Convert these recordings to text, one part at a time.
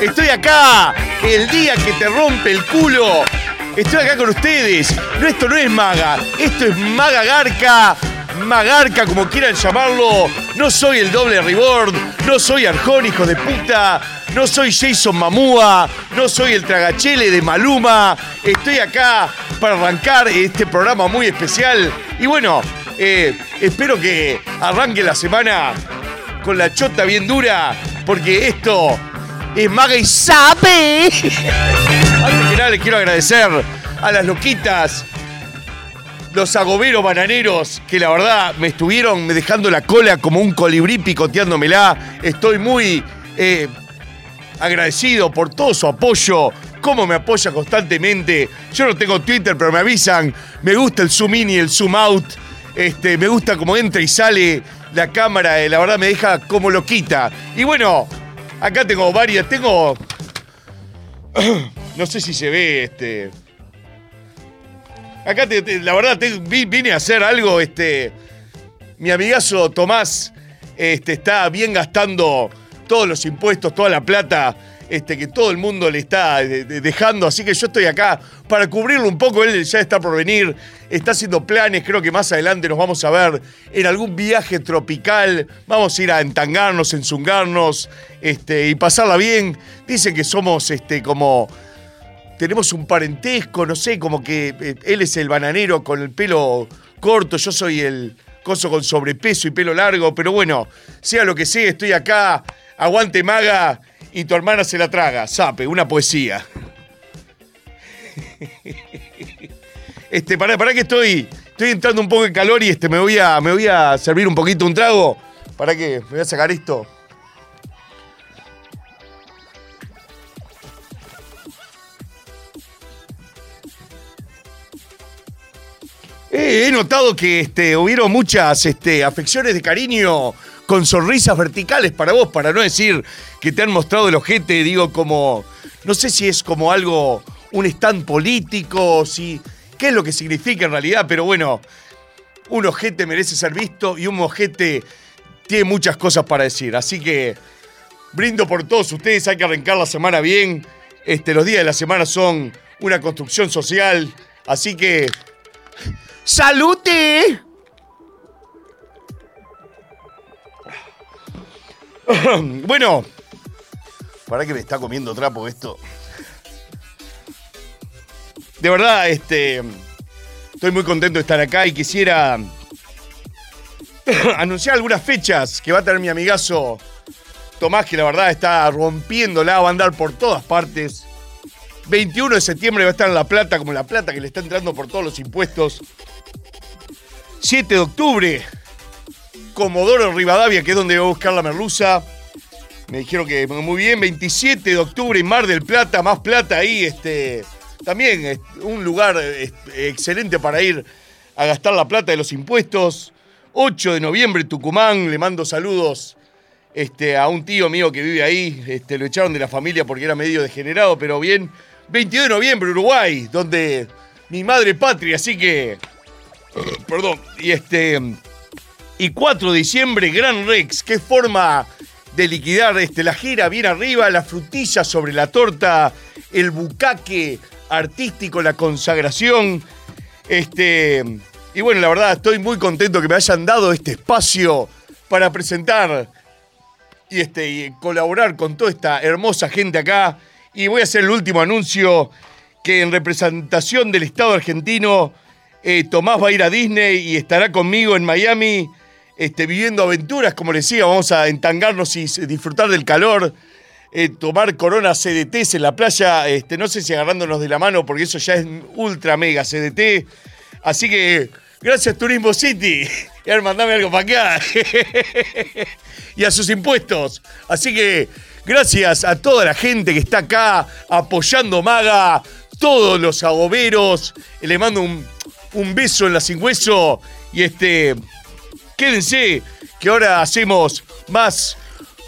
Estoy acá, el día que te rompe el culo. Estoy acá con ustedes. No, esto no es maga, esto es maga garca. Magarca, como quieran llamarlo. No soy el doble reward, no soy Arjón, hijo de puta. No soy Jason Mamúa, no soy el tragachele de Maluma. Estoy acá para arrancar este programa muy especial. Y bueno, eh, espero que arranque la semana con la chota bien dura, porque esto es maga y sabe. Antes que nada les quiero agradecer a las loquitas, los agoberos bananeros, que la verdad me estuvieron dejando la cola como un colibrí picoteándomela. Estoy muy eh, agradecido por todo su apoyo, cómo me apoya constantemente. Yo no tengo Twitter, pero me avisan. Me gusta el zoom in y el zoom out. Este, me gusta cómo entra y sale la cámara, eh, la verdad me deja como loquita. Y bueno, acá tengo varias, tengo. No sé si se ve este. Acá te- la verdad vine a hacer algo, este. Mi amigazo Tomás este, está bien gastando todos los impuestos, toda la plata este, que todo el mundo le está de- dejando. Así que yo estoy acá para cubrirlo un poco. Él ya está por venir, está haciendo planes. Creo que más adelante nos vamos a ver en algún viaje tropical. Vamos a ir a entangarnos, enzungarnos este, y pasarla bien. Dicen que somos este, como tenemos un parentesco, no sé, como que eh, él es el bananero con el pelo corto, yo soy el coso con sobrepeso y pelo largo, pero bueno, sea lo que sea, estoy acá, aguante maga y tu hermana se la traga, sape, una poesía. Este, pará, pará que estoy, estoy entrando un poco en calor y este, me voy a, me voy a servir un poquito un trago. ¿Para qué? Me voy a sacar esto. Eh, he notado que este, hubieron muchas este, afecciones de cariño con sonrisas verticales para vos, para no decir que te han mostrado el ojete, digo, como. No sé si es como algo, un stand político, si. qué es lo que significa en realidad, pero bueno, un ojete merece ser visto y un ojete tiene muchas cosas para decir. Así que brindo por todos ustedes, hay que arrancar la semana bien. Este, los días de la semana son una construcción social, así que. ¡Salute! bueno, para que me está comiendo trapo esto. De verdad, este. Estoy muy contento de estar acá y quisiera anunciar algunas fechas que va a tener mi amigazo Tomás, que la verdad está rompiéndola, va a andar por todas partes. 21 de septiembre va a estar en La Plata, como La Plata que le está entrando por todos los impuestos. 7 de octubre, Comodoro Rivadavia, que es donde voy a buscar la merluza. Me dijeron que muy bien. 27 de octubre en Mar del Plata, más plata ahí. Este, también es un lugar excelente para ir a gastar la plata de los impuestos. 8 de noviembre, Tucumán. Le mando saludos este, a un tío mío que vive ahí. Este, lo echaron de la familia porque era medio degenerado, pero bien. 22 de noviembre, Uruguay, donde mi madre patria, así que. Perdón. Y este. Y 4 de diciembre, Gran Rex. Qué forma de liquidar este, la gira bien arriba, la frutilla sobre la torta, el bucaque artístico, la consagración. Este. Y bueno, la verdad, estoy muy contento que me hayan dado este espacio para presentar y, este, colaborar con toda esta hermosa gente acá. Y voy a hacer el último anuncio que en representación del Estado argentino, eh, Tomás va a ir a Disney y estará conmigo en Miami, este, viviendo aventuras, como les decía, vamos a entangarnos y disfrutar del calor, eh, tomar corona CDTs en la playa, este, no sé si agarrándonos de la mano, porque eso ya es ultra mega CDT. Así que Gracias Turismo City. Y ahora mandame algo para acá. y a sus impuestos. Así que gracias a toda la gente que está acá apoyando Maga, todos los agoberos. Le mando un, un beso en la sin hueso. Y este, quédense que ahora hacemos más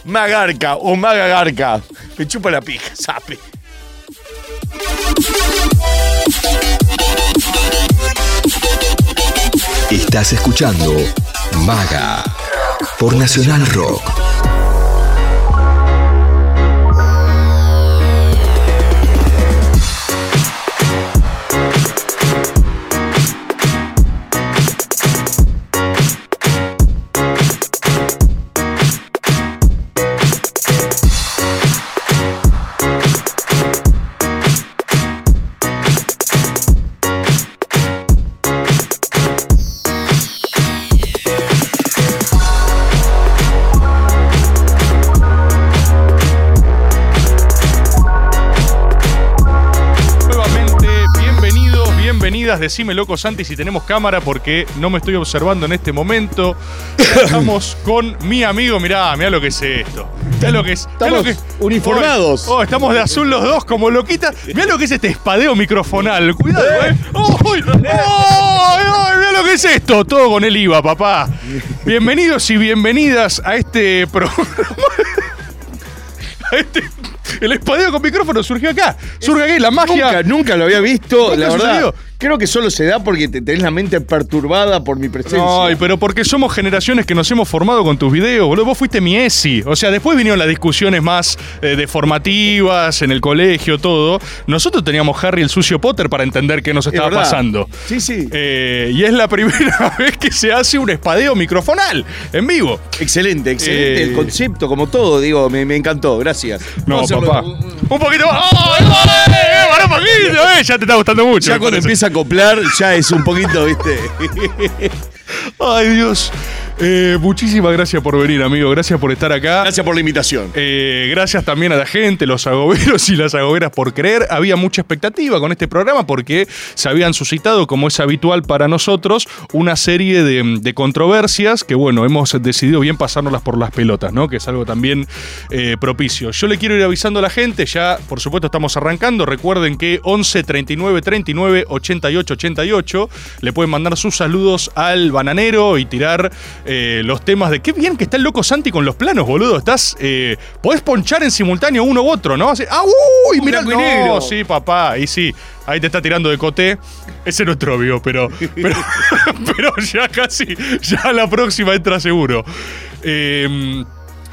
Magarca o Magagarca. Me chupa la pija, sape. Estás escuchando Maga por Nacional Rock. Bienvenidas. Decime, loco Santi, si tenemos cámara porque no me estoy observando en este momento. Estamos con mi amigo. Mirá, mirá lo que es esto. Mirá lo que es. mirá lo Estamos que- uniformados. Oh, estamos de azul los dos como loquitas. Mirá lo que es este espadeo microfonal. Cuidado, eh. ¡Ay, ay! Mirá lo que es esto. Todo con el IVA, papá. Bienvenidos y bienvenidas a este programa. A este- el espadeo con micrófono surgió acá. Surge aquí la magia. Nunca, nunca lo había visto, la verdad. sucedió. Creo que solo se da porque te tenés la mente perturbada por mi presencia. Ay, pero porque somos generaciones que nos hemos formado con tus videos, boludo. Vos fuiste mi ESI. O sea, después vinieron las discusiones más eh, deformativas en el colegio, todo. Nosotros teníamos Harry el sucio Potter para entender qué nos Es estaba pasando. Sí, sí. Eh, y es la primera vez que se hace un espadeo microfonal en vivo. Excelente, excelente Eh, el concepto, como todo, digo, me, me encantó, gracias. No, papá. Un poquito más. ¡Ay, ay! eh, pará un poquito, eh! Ya te está gustando mucho. Ya cuando empieza acoplar, ya es un poquito, ¿viste? Ay, Dios. Eh, muchísimas gracias por venir, amigo. Gracias por estar acá. Gracias por la invitación. Eh, gracias también a la gente, los agoberos y las agoberas por creer. Había mucha expectativa con este programa porque se habían suscitado, como es habitual para nosotros, una serie de, de controversias que, bueno, hemos decidido bien pasárnoslas por las pelotas, ¿no? Que es algo también eh, propicio. Yo le quiero ir avisando a la gente, ya por supuesto estamos arrancando. Recuerden que 11 39 39 88 88 le pueden mandar sus saludos al bananero y tirar eh, los temas de qué bien que está el loco Santi con los planos, boludo. Estás. Eh, podés ponchar en simultáneo uno u otro, ¿no? Así, ¡Ah, uy! Blanco y negro. sí, papá. Y sí, ahí te está tirando de coté. Ese no es obvio, pero, pero, pero ya casi, ya la próxima entra seguro. Eh,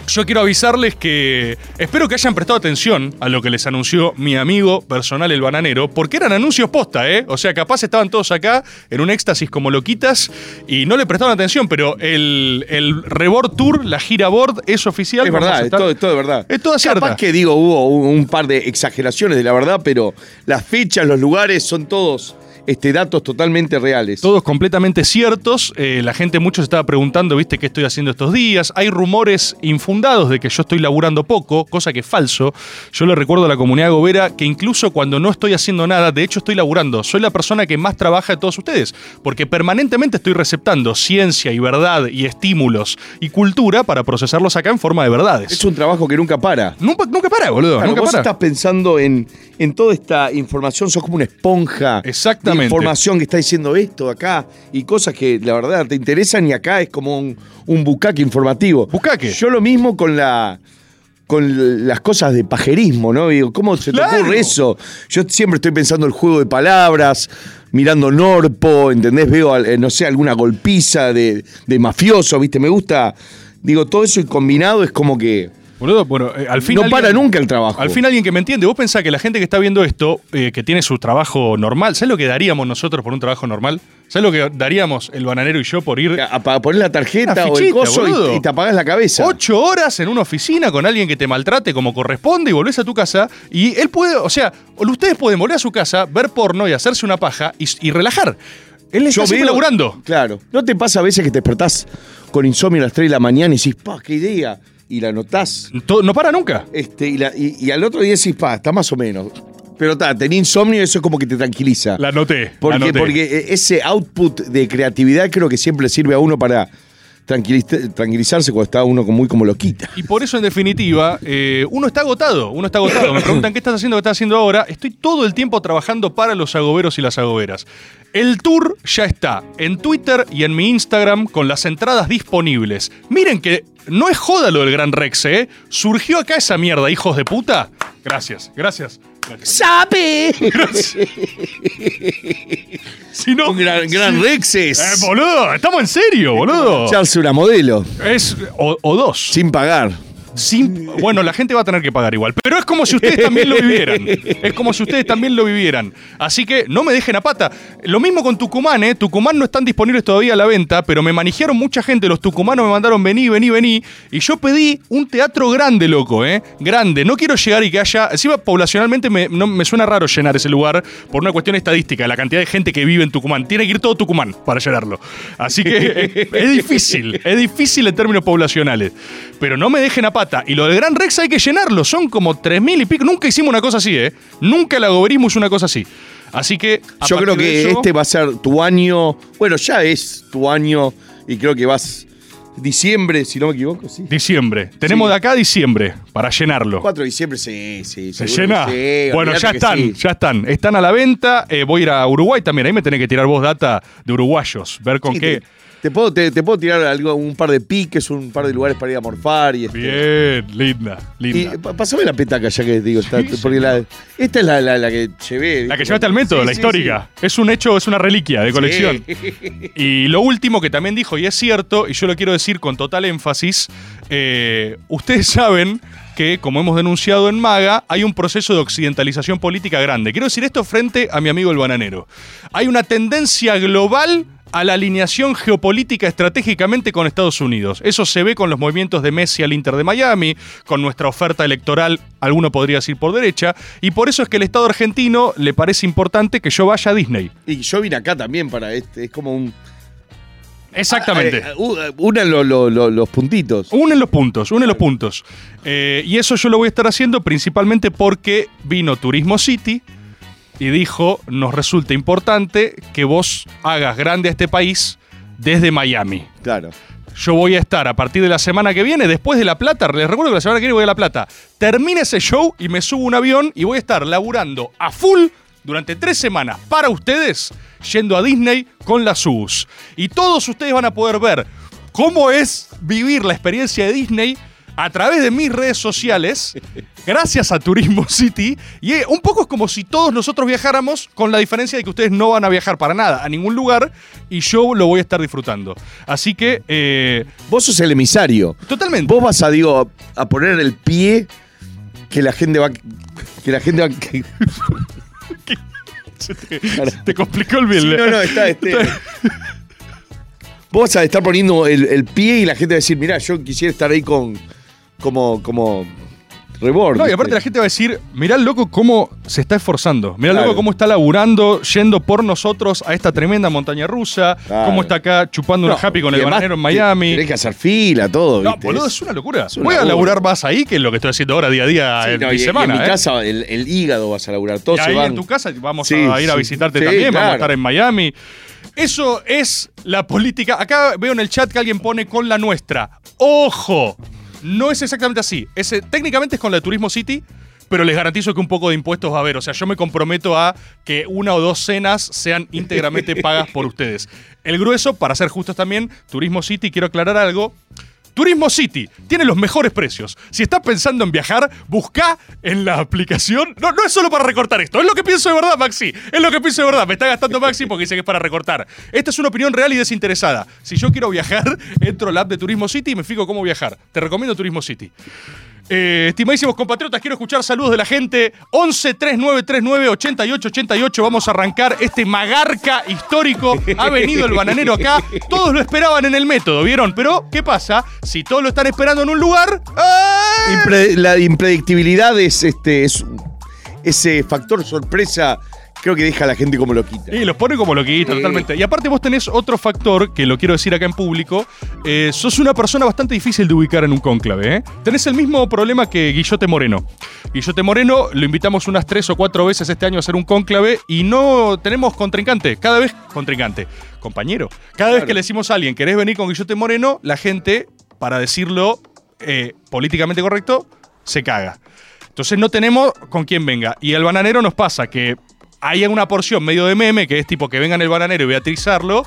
yo quiero avisarles que espero que hayan prestado atención a lo que les anunció mi amigo personal el bananero, porque eran anuncios posta, ¿eh? O sea, capaz estaban todos acá en un éxtasis como loquitas y no le prestaron atención, pero el, el Rebord Tour, la gira board, es oficial. Es verdad, es todo, es todo de verdad. Es toda cierta. Capaz que digo, hubo un, un par de exageraciones de la verdad, pero las fechas, los lugares son todos este, datos totalmente reales. Todos completamente ciertos. Eh, la gente mucho se estaba preguntando, ¿viste qué estoy haciendo estos días? Hay rumores infundados de que yo estoy laburando poco, cosa que es falso. Yo le recuerdo a la comunidad gobera que incluso cuando no estoy haciendo nada, de hecho estoy laburando. Soy la persona que más trabaja de todos ustedes, porque permanentemente estoy receptando ciencia y verdad y estímulos y cultura para procesarlos acá en forma de verdades. Es un trabajo que nunca para. Nunca, nunca para, boludo. Claro, nunca vos para. estás pensando en, en toda esta información, sos como una esponja Exactamente. de información que está diciendo esto acá y cosas que la verdad te interesan y acá es como un, un bucaque informativo. Bucaque. Yo lo mismo con la con las cosas de pajerismo, ¿no? Digo, ¿cómo se te Claro. ocurre eso? Yo siempre estoy pensando el juego de palabras, mirando Norpo, ¿entendés? Veo, eh, no sé, alguna golpiza de, de mafioso, ¿viste? Me gusta, digo, todo eso y combinado es como que Boludo, bueno, eh, al fin no alguien- para nunca el trabajo. Al fin alguien que me entiende, vos pensás que la gente que está viendo esto, eh, que tiene su trabajo normal, ¿sabes lo que daríamos nosotros por un trabajo normal? ¿Sabes lo que daríamos el bananero y yo por ir A- poner la tarjeta Una o el fichita, coso y- te apagás la cabeza. ocho horas en una oficina con alguien que te maltrate como corresponde y volvés a tu casa? Y él puede, o sea, ustedes pueden volver a su casa, ver porno y hacerse una paja y, y relajar. Él está siempre laburando. Claro. ¿No te pasa a veces que te despertás con insomnio a las 3 de la mañana y decís, pa, qué idea? Y la anotás. To- No para nunca. Este, y, la- y- y al otro día decís, pa, está más o menos. Pero está, tenía insomnio y eso es como que te tranquiliza. La noté. Porque, la noté. porque ese output de creatividad creo que siempre sirve a uno para tranquiliz- tranquilizarse cuando está uno muy como loquita. Y por eso, en definitiva, eh, uno está agotado. Uno está agotado. Me preguntan qué estás haciendo, qué estás haciendo ahora. Estoy todo el tiempo trabajando para los agoberos y las agoberas. El tour ya está en Twitter y en mi Instagram con las entradas disponibles. Miren que no es joda lo del Gran Rex, ¿eh? Surgió acá esa mierda, hijos de puta. Gracias, gracias. gracias. ¡Sabe! Si no, Un gran, gran Rexes. Eh, boludo, estamos en serio, boludo. Echarse una modelo Es, o, o dos. sin pagar. Bueno, la gente va a tener que pagar igual, pero es como si ustedes también lo vivieran. Es como si ustedes también lo vivieran. Así que no me dejen a pata. Lo mismo con Tucumán, ¿eh? Tucumán no están disponibles todavía a la venta, pero me manejaron mucha gente. Los tucumanos me mandaron vení, vení, vení. Y yo pedí un teatro grande, loco, ¿eh? Grande. No quiero llegar y que haya. Encima, poblacionalmente me, no, me suena raro llenar ese lugar por una cuestión estadística, la cantidad de gente que vive en Tucumán. Tiene que ir todo Tucumán para llenarlo. Así que es, es difícil, es difícil en términos poblacionales. Pero no me dejen a pata. Y lo del Gran Rex hay que llenarlo. Son como 3.000 y pico. Nunca hicimos una cosa así, ¿eh? Nunca el agoberismo es una cosa así. Así que. Yo creo que eso- este va a ser tu año. Bueno, ya es tu año y creo que vas diciembre, si no me equivoco, sí. Diciembre. Tenemos Sí. de acá a diciembre para llenarlo. 4 de diciembre, sí, sí. ¿Se llena? sí, bueno, ya están, sí. ya están. Están a la venta. Eh, voy a ir a Uruguay también. Ahí me tenés que tirar vos data de uruguayos. Ver con qué. Te, te puedo, te, te puedo tirar algo, un par de piques, un par de lugares para ir a morfar y este. Bien, linda, Y linda. pa- pasame la petaca ya que digo, está- Sí, porque la, esta es la, la, la que llevé. La que llevaste al método, Sí, la sí, histórica. Es un hecho, es una reliquia de colección. Y lo último que también dijo, y es cierto, y yo lo quiero decir con total énfasis, eh, ustedes saben que, como hemos denunciado en Maga, hay un proceso de occidentalización política grande. Quiero decir esto frente a mi amigo el bananero. Hay una tendencia global a la alineación geopolítica estratégicamente con Estados Unidos. Eso se ve con los movimientos de Messi al Inter de Miami, con nuestra oferta electoral, alguno podría decir por derecha, y por eso es que el Estado argentino le parece importante que yo vaya a Disney. Y yo vine acá también para este, es como un. Exactamente. Ah, eh, u- unan lo- lo- lo- los puntitos. Unen los puntos, unen los puntos. Eh, y eso yo lo voy a estar haciendo principalmente porque vino Turismo City y dijo, nos resulta importante que vos hagas grande a este país desde Miami. Claro. Yo voy a estar a partir de la semana que viene, después de La Plata, les recuerdo que la semana que viene voy a La Plata, termina ese show y me subo un avión y voy a estar laburando a full durante tres semanas para ustedes, yendo a Disney con las US. Y todos ustedes van a poder ver cómo es vivir la experiencia de Disney a través de mis redes sociales, gracias a Turismo City. Y eh, un poco es como si todos nosotros viajáramos, con la diferencia de que ustedes no van a viajar para nada, a ningún lugar, y yo lo voy a estar disfrutando. Así que, eh, Vos sos el emisario. totalmente. Vos vas a, digo, a, a poner el pie que la gente va. Que la gente va. que- Se te, se te complicó el Sí, bien. no, no, está este. Vos vas a estar poniendo el, el pie y la gente va a decir, mirá, yo quisiera estar ahí con. Como. como. rebord. No, y aparte la gente va a decir, mirá el loco cómo se está esforzando, mirá el Claro. loco cómo está laburando, yendo por nosotros a esta tremenda montaña rusa, Claro. cómo está acá chupando una No, happy con el bananero en Miami. Tenés que hacer fila, todo. No, ¿viste? boludo, es una locura. es un Voy a laburar más ahí que lo que estoy haciendo ahora día a día Sí, en no, mi y- y semana. en mi ¿eh? casa el, el hígado vas a laburar. Todos y se ahí van. en tu casa vamos Sí, a ir a visitarte también, vamos a estar en Miami. Eso es la política. Acá veo en el chat que alguien pone con la nuestra. ¡Ojo! No es exactamente así. Ese, técnicamente es con la de Turismo City, pero les garantizo que un poco de impuestos va a haber. O sea, yo me comprometo a que una o dos cenas sean íntegramente pagas por ustedes. El grueso, para ser justos también, Turismo City, quiero aclarar algo. Turismo City tiene los mejores precios. Si estás pensando en viajar, busca en la aplicación. No, no es solo para recortar esto, es lo que pienso de verdad, Maxi. Es lo que pienso de verdad. Me está gastando Maxi porque dice que es para recortar. Esta es una opinión real y desinteresada. Si yo quiero viajar, entro al app de Turismo City y me fijo cómo viajar. Te recomiendo Turismo City. Eh, estimadísimos compatriotas, quiero escuchar saludos de la gente. 11 3939 8888. Vamos a arrancar este magarca histórico. Ha venido el bananero acá. Todos lo esperaban en el método, ¿vieron? Pero, ¿qué pasa? Si todos lo están esperando en un lugar. la impredictibilidad es este. Es, ese factor sorpresa. Creo que deja a la gente como loquita. Y los pone como loquito, Sí. totalmente. Y aparte vos tenés otro factor, que lo quiero decir acá en público, eh, sos una persona bastante difícil de ubicar en un cónclave, ¿eh? Tenés el mismo problema que Guillote Moreno. Guillote Moreno, lo invitamos unas tres o cuatro veces este año a hacer un cónclave y no tenemos contrincante, cada vez contrincante, compañero. Cada vez que le decimos a alguien, ¿querés venir con Guillote Moreno? La gente, para decirlo eh, políticamente correcto, se caga. Entonces no tenemos con quién venga. Y al bananero nos pasa que hay una porción medio de meme que es tipo que vengan el bananero y beatrizarlo.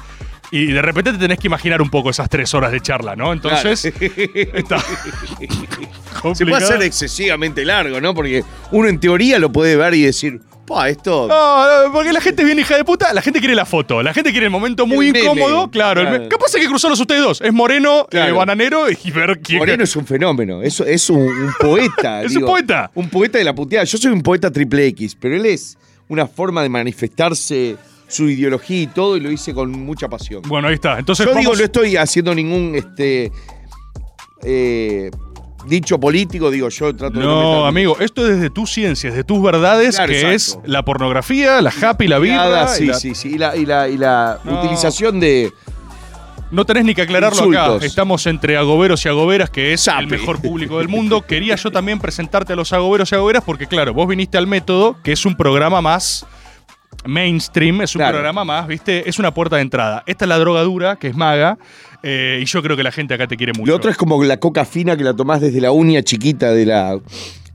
Y de repente te tenés que imaginar un poco esas tres horas de charla, ¿no? Entonces, está Se puede hacer excesivamente largo, ¿no? Porque uno en teoría lo puede ver y decir, pa, esto. No, no, porque la gente bien hija de puta, la gente quiere la foto, la gente quiere el momento muy El meme, incómodo, claro. claro. capaz hay que cruzarlos ustedes dos, es Moreno, Claro. eh, Bananero y ver quién Moreno es un fenómeno, es, es un, un poeta. Es un poeta. Un poeta de la puteada. Yo soy un poeta triple X, pero él es una forma de manifestarse su ideología y todo, y lo hice con mucha pasión. Bueno, ahí está. Entonces, Yo digo, no estoy haciendo ningún este eh, dicho político, digo, yo trato de no No, meterme. amigo, esto es desde tus ciencias, de tus verdades, Claro, que exacto. es la pornografía, la happy, la y sí, la- sí, sí. Y la, y la, y la No. utilización de. No tenés ni que aclararlo acá. Estamos entre agoberos y agoberas, que es el mejor público del mundo. Quería yo también presentarte a los agoberos y agoberas, porque claro, vos viniste al método, que es un programa más mainstream, es un Claro. programa más, ¿viste? Es una puerta de entrada. Esta es la droga dura, que es maga, eh, y yo creo que la gente acá te quiere mucho. Lo otro es como la coca fina que la tomás desde la uña chiquita de la.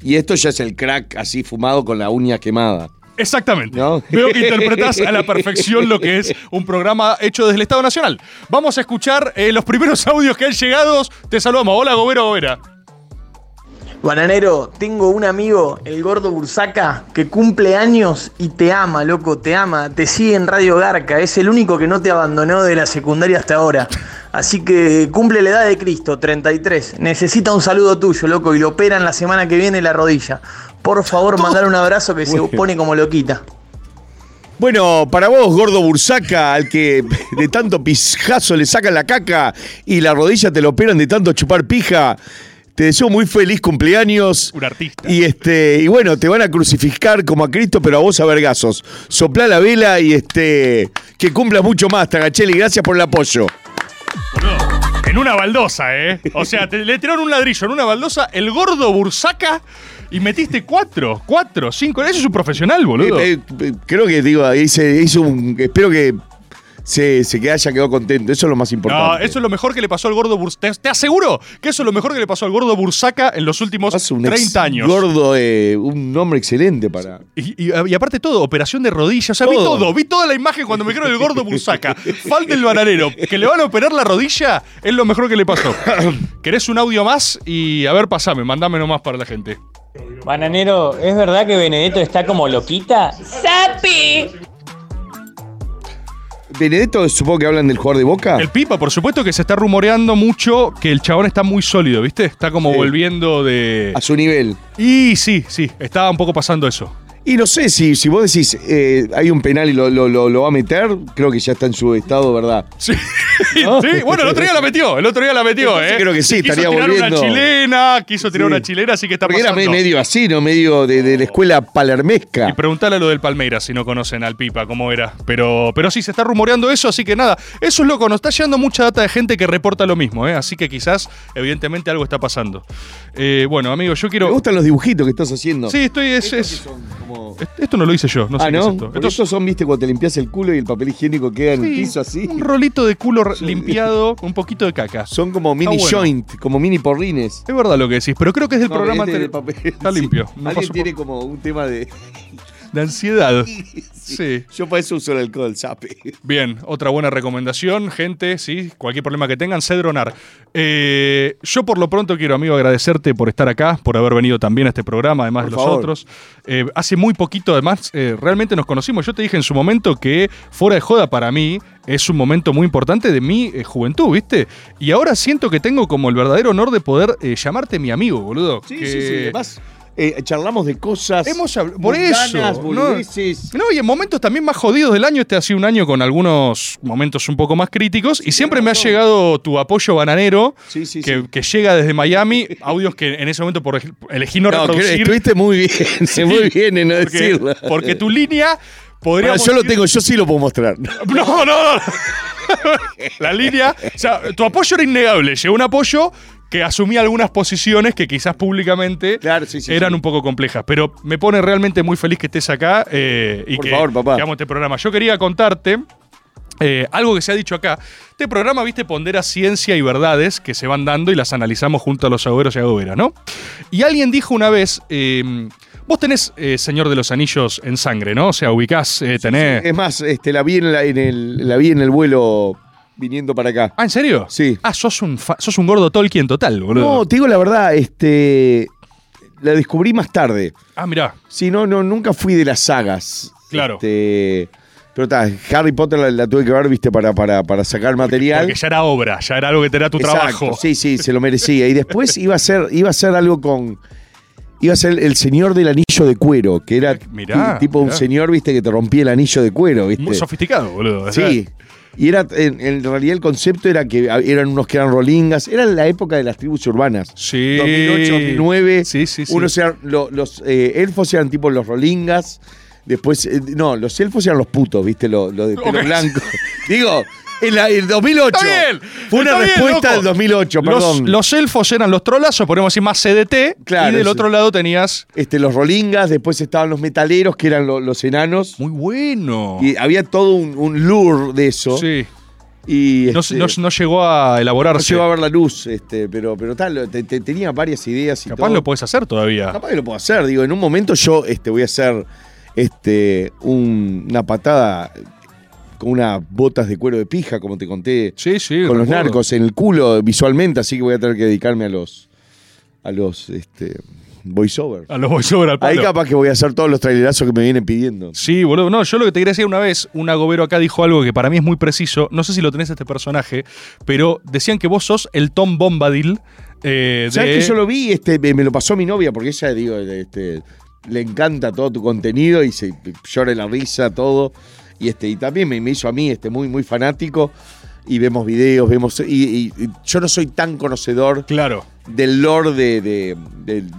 Y esto ya es el crack así fumado con la uña quemada. Exactamente. ¿No? Veo que interpretás a la perfección lo que es un programa hecho desde el Estado Nacional. Vamos a escuchar eh, los primeros audios que han llegado. Te saludamos. Hola, Gobero Gobera. Bananero, tengo un amigo, el gordo Bursaca, que cumple años y te ama, loco, te ama, te sigue en Radio Garca, es el único que no te abandonó de la secundaria hasta ahora. Así que cumple la edad de Cristo, 33. Necesita un saludo tuyo, loco, y lo operan la semana que viene la rodilla. Por favor, mandar un abrazo que se pone como loquita. Bueno, para vos, gordo Bursaca, al que de tanto pijazo le sacan la caca y la rodilla te lo operan de tanto chupar pija, te deseo muy feliz cumpleaños. Un artista. Y este, y bueno, te van a crucificar como a Cristo, pero a vos a vergazos. Soplá la vela y este. Que cumplas mucho más, Tagacheli. Gracias por el apoyo. Boludo, En una baldosa, ¿eh? O sea, te- le tiraron un ladrillo en una baldosa, el gordo Bursaca, y metiste cuatro, cuatro, cinco. Eso es un profesional, boludo. Eh, eh, creo que digo, hice, hizo un. Espero que se, se que haya quedado contento. Eso es lo más No, importante. eso es lo mejor que le pasó al gordo Bursaca. Te, te aseguro que eso es lo mejor que le pasó al gordo Bursaca en los últimos Es un 30 ex años. Gordo, eh, un nombre excelente para. Y, y- y aparte todo, operación de rodillas. O sea, vi Todo. vi toda la imagen cuando me dijeron el gordo Bursaca. Falta el bananero. Que le van a operar la rodilla es lo mejor que le pasó. ¿Querés un audio más? Y a ver, pasame, mandame nomás para la gente. Bananero, ¿es verdad que Benedetto está como loquita? ¡Sapi! Benedetto, supongo que hablan del jugador de boca. El Pipa, por supuesto que se está rumoreando mucho que el chabón está muy sólido, ¿viste? Está como Sí. volviendo de. A su nivel. Y sí, sí, estaba un poco pasando eso. Y no sé si, si vos decís eh, hay un penal y lo, lo- lo- lo va a meter, creo que ya está en su estado, ¿verdad? Sí. sí, bueno, el otro día la metió, el otro día la metió, Entonces ¿eh? creo que sí, Quiso estaría tirar volviendo. una chilena, quiso tirar Sí. una chilena, así que está Porque era pasando. me- medio así, ¿no? Medio de, de la escuela palermesca. Y preguntale a lo del Palmeiras si no conocen al Pipa, cómo era. Pero, pero sí, se está rumoreando eso, así que nada. Eso es loco, nos está llegando mucha data de gente que reporta lo mismo, ¿eh? Así que quizás, evidentemente, algo está pasando. Eh, bueno, amigo, yo Me quiero. gustan los dibujitos que estás haciendo. Sí, estoy. Es, es- Esto no lo hice yo, no sé ah, qué es ¿no? esto. Porque Esto es estos son, viste, cuando te limpias el culo y el papel higiénico queda en el piso así. un rolito de culo limpiado, un poquito de caca. Son como mini bueno. joint, como mini porrines. Es verdad lo que decís, pero creo que es del No, programa este de anterior. papel. Está Sí. limpio. No Alguien por- tiene como un tema de. De ansiedad. Sí. Yo para eso uso el alcohol, sape. Bien, otra buena recomendación, gente, sí, cualquier problema que tengan, cedronar. Eh, yo por lo pronto quiero, amigo, agradecerte por estar acá, por haber venido también a este programa, además Por de los favor. otros. Eh, hace muy poquito, además, eh, realmente nos conocimos. Yo te dije en su momento que fuera de joda para mí es un momento muy importante de mi eh, juventud, ¿viste? Y ahora siento que tengo como el verdadero honor de poder eh, llamarte mi amigo, boludo. Sí, que- sí, sí. Además, eh, charlamos de cosas. Hemos habl- por eso. ¿no? y en momentos también más jodidos del año, este ha sido un año con algunos momentos un poco más críticos, y siempre me ha llegado tu apoyo bananero, Sí, sí, que, sí. que llega desde Miami, audios que en ese momento por elegí no, No, que reproducir. estuviste muy bien, Sí, muy bien en no porque, decirlo. porque tu línea podría. yo lo tengo, yo sí lo puedo mostrar. No, no, no. La línea. O sea, tu apoyo era innegable. Llegó un apoyo que asumía algunas posiciones que quizás públicamente eran un poco complejas. Pero me pone realmente muy feliz que estés acá eh, y Por que, favor, papá. que este programa. Yo quería contarte. eh, algo que se ha dicho acá. Este programa, viste, pondera ciencia y verdades que se van dando y las analizamos junto a los agoberos y agoberas, ¿no? Y alguien dijo una vez, eh, vos tenés eh, Señor de los Anillos en sangre, ¿no? O sea, ubicás, tenés... Es más, este, la vi en, la- en el, la vi en el vuelo viniendo para acá. Ah, ¿en serio? Sí. Ah, sos un, fa- sos un gordo Tolkien total, boludo. No, te digo la verdad, este. La descubrí más tarde. Ah, mirá. Sí, no, no, nunca fui de las sagas. Claro. Este, pero está, Harry Potter la, la tuve que ver, viste, para, para, para sacar material. Porque ya era obra, ya era algo que te era tu Exacto, trabajo. Sí, sí, se lo merecía. Y después iba a ser, iba a ser algo con. Iba a ser el señor del anillo de cuero, que era Mirá, tipo un mirá. señor, viste, que te rompía el anillo de cuero, viste. Muy sofisticado, boludo. Sí. Y era, en, en realidad el concepto era que eran unos que eran rolingas. Era la época de las tribus urbanas. Sí. 2008, 2009. Sí, sí, sí. Unos eran, lo- los eh, elfos eran tipo los rolingas. Después, eh, no, los elfos eran los putos, ¿viste? Lo, lo de pelo blanco. Digo, en la- en 2008. Está bien. Fue una está bien, respuesta loco. del 2008, Los, perdón. los elfos eran los trolazos, podemos decir más CDT. Claro, y del otro lado tenías. Este, los rolingas, después estaban los metaleros, que eran lo- los enanos. Muy bueno. Y había todo un, un lure de eso. Sí. Y No, este, no- no llegó a no elaborarse. llegó a ver la luz, este, pero, pero tal, te- te- tenía varias ideas y Capaz todo. lo podés hacer todavía. Capaz que lo puedo hacer. Digo, en un momento yo este, voy a hacer este, un- una patada con unas botas de cuero de pija, como te conté, Sí, sí. con los recuerdo. narcos en el culo visualmente, así que voy a tener que dedicarme a los a los este, voiceover. A los voiceover al Ahí palo. capaz que voy a hacer todos los trailerazos que me vienen pidiendo. Sí, boludo. No, yo lo que te quería decir una vez, un agobero acá dijo algo que para mí es muy preciso. No sé si lo tenés este personaje, pero decían que vos sos el Tom Bombadil. Eh, ¿Sabes de- que yo lo vi? Este, me, me lo pasó mi novia, porque ella, digo, este, le encanta todo tu contenido y se llora la risa, todo. Y este, y también me, me hizo a mí este, muy, muy fanático. Y vemos videos, vemos. Y, y- y yo no soy tan conocedor Claro. del Lord de, de-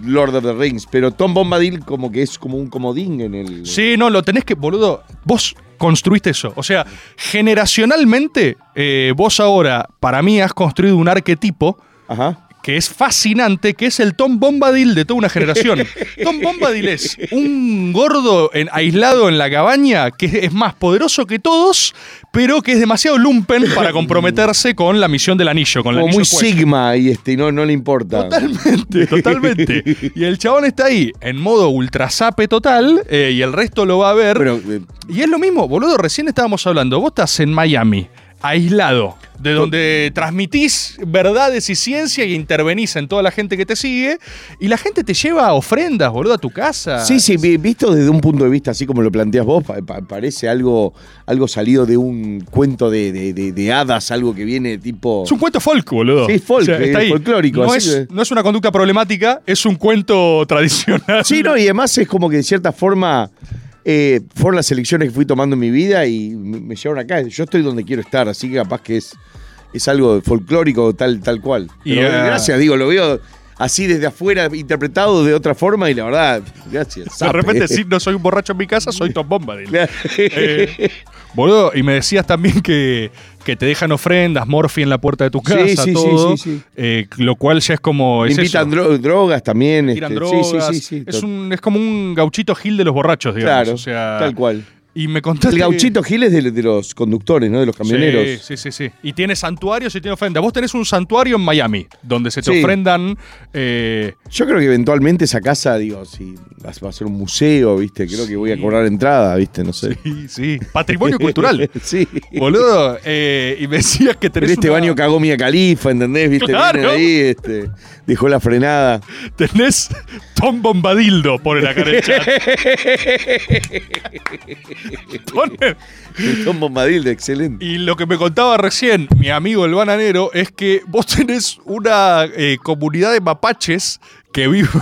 Lord of the Rings, pero Tom Bombadil como que es como un comodín en el. Sí, no, lo tenés que, boludo. Vos construiste eso. O sea, generacionalmente, eh, vos ahora, para mí, has construido un arquetipo Ajá. Que es fascinante, que es el Tom Bombadil de toda una generación. Tom Bombadil es un gordo en- aislado en la cabaña que es más poderoso que todos, pero que es demasiado lumpen para comprometerse con la misión del anillo, con el Como anillo muy sigma y este, y no, no le importa. Totalmente, totalmente. Y el chabón está ahí en modo ultrasape total eh, y el resto lo va a ver. Pero, eh, y es lo mismo, boludo, recién estábamos hablando, vos estás en Miami, aislado, de donde transmitís verdades y ciencia y intervenís en toda la gente que te sigue, y la gente te lleva ofrendas, boludo, a tu casa. Sí, sí, vi- visto desde un punto de vista así como lo planteas vos, pa- pa- parece algo, algo salido de un cuento de, de- de- de hadas, algo que viene tipo. Es un cuento folk, boludo. Sí, folk, eh, folclórico, No así es, que- no es una conducta problemática, es un cuento tradicional. Sí, no, y además es como que de cierta forma eh, fueron las elecciones que fui tomando en mi vida y me, llevaron acá. Yo estoy donde quiero estar, así que capaz que es, es algo folclórico tal, tal cual. Pero, gracias, digo, lo veo así desde afuera, interpretado de otra forma y la verdad, gracias. De repente, si no soy un borracho en mi casa, soy Tom Bombadil. Eh, boludo, y me decías también que, que te dejan ofrendas, morfi en la puerta de tu casa, sí, sí, todo. sí, sí. eh, lo cual ya es como. Es invitan dro- drogas también. Este, drogas. Sí, sí, sí. sí. es, un, es como un gauchito gil de los borrachos, digamos. Claro, o sea, tal cual. Y me contaste. El gauchito Gil es de, de los conductores, ¿no? De los camioneros. Sí, sí, sí, sí. Y tiene santuarios y tiene ofrendas. Vos tenés un santuario en Miami, donde se te Sí. ofrendan. eh, Yo creo que eventualmente esa casa, digo, si va a ser un museo, ¿viste? Creo que voy a cobrar entrada, ¿viste? No sé. sí, sí. Patrimonio cultural. sí. Boludo, eh, y me decías que En tenés. este una- baño cagó Mia Califa, ¿entendés? ¿Viste? Claro. Ahí, este, dejó la frenada. Tenés Tom Bombadildo, en el chat. Tom Bombadil, excelente. Y lo que me contaba recién mi amigo el bananero es que vos tenés una eh, comunidad de mapaches que viven.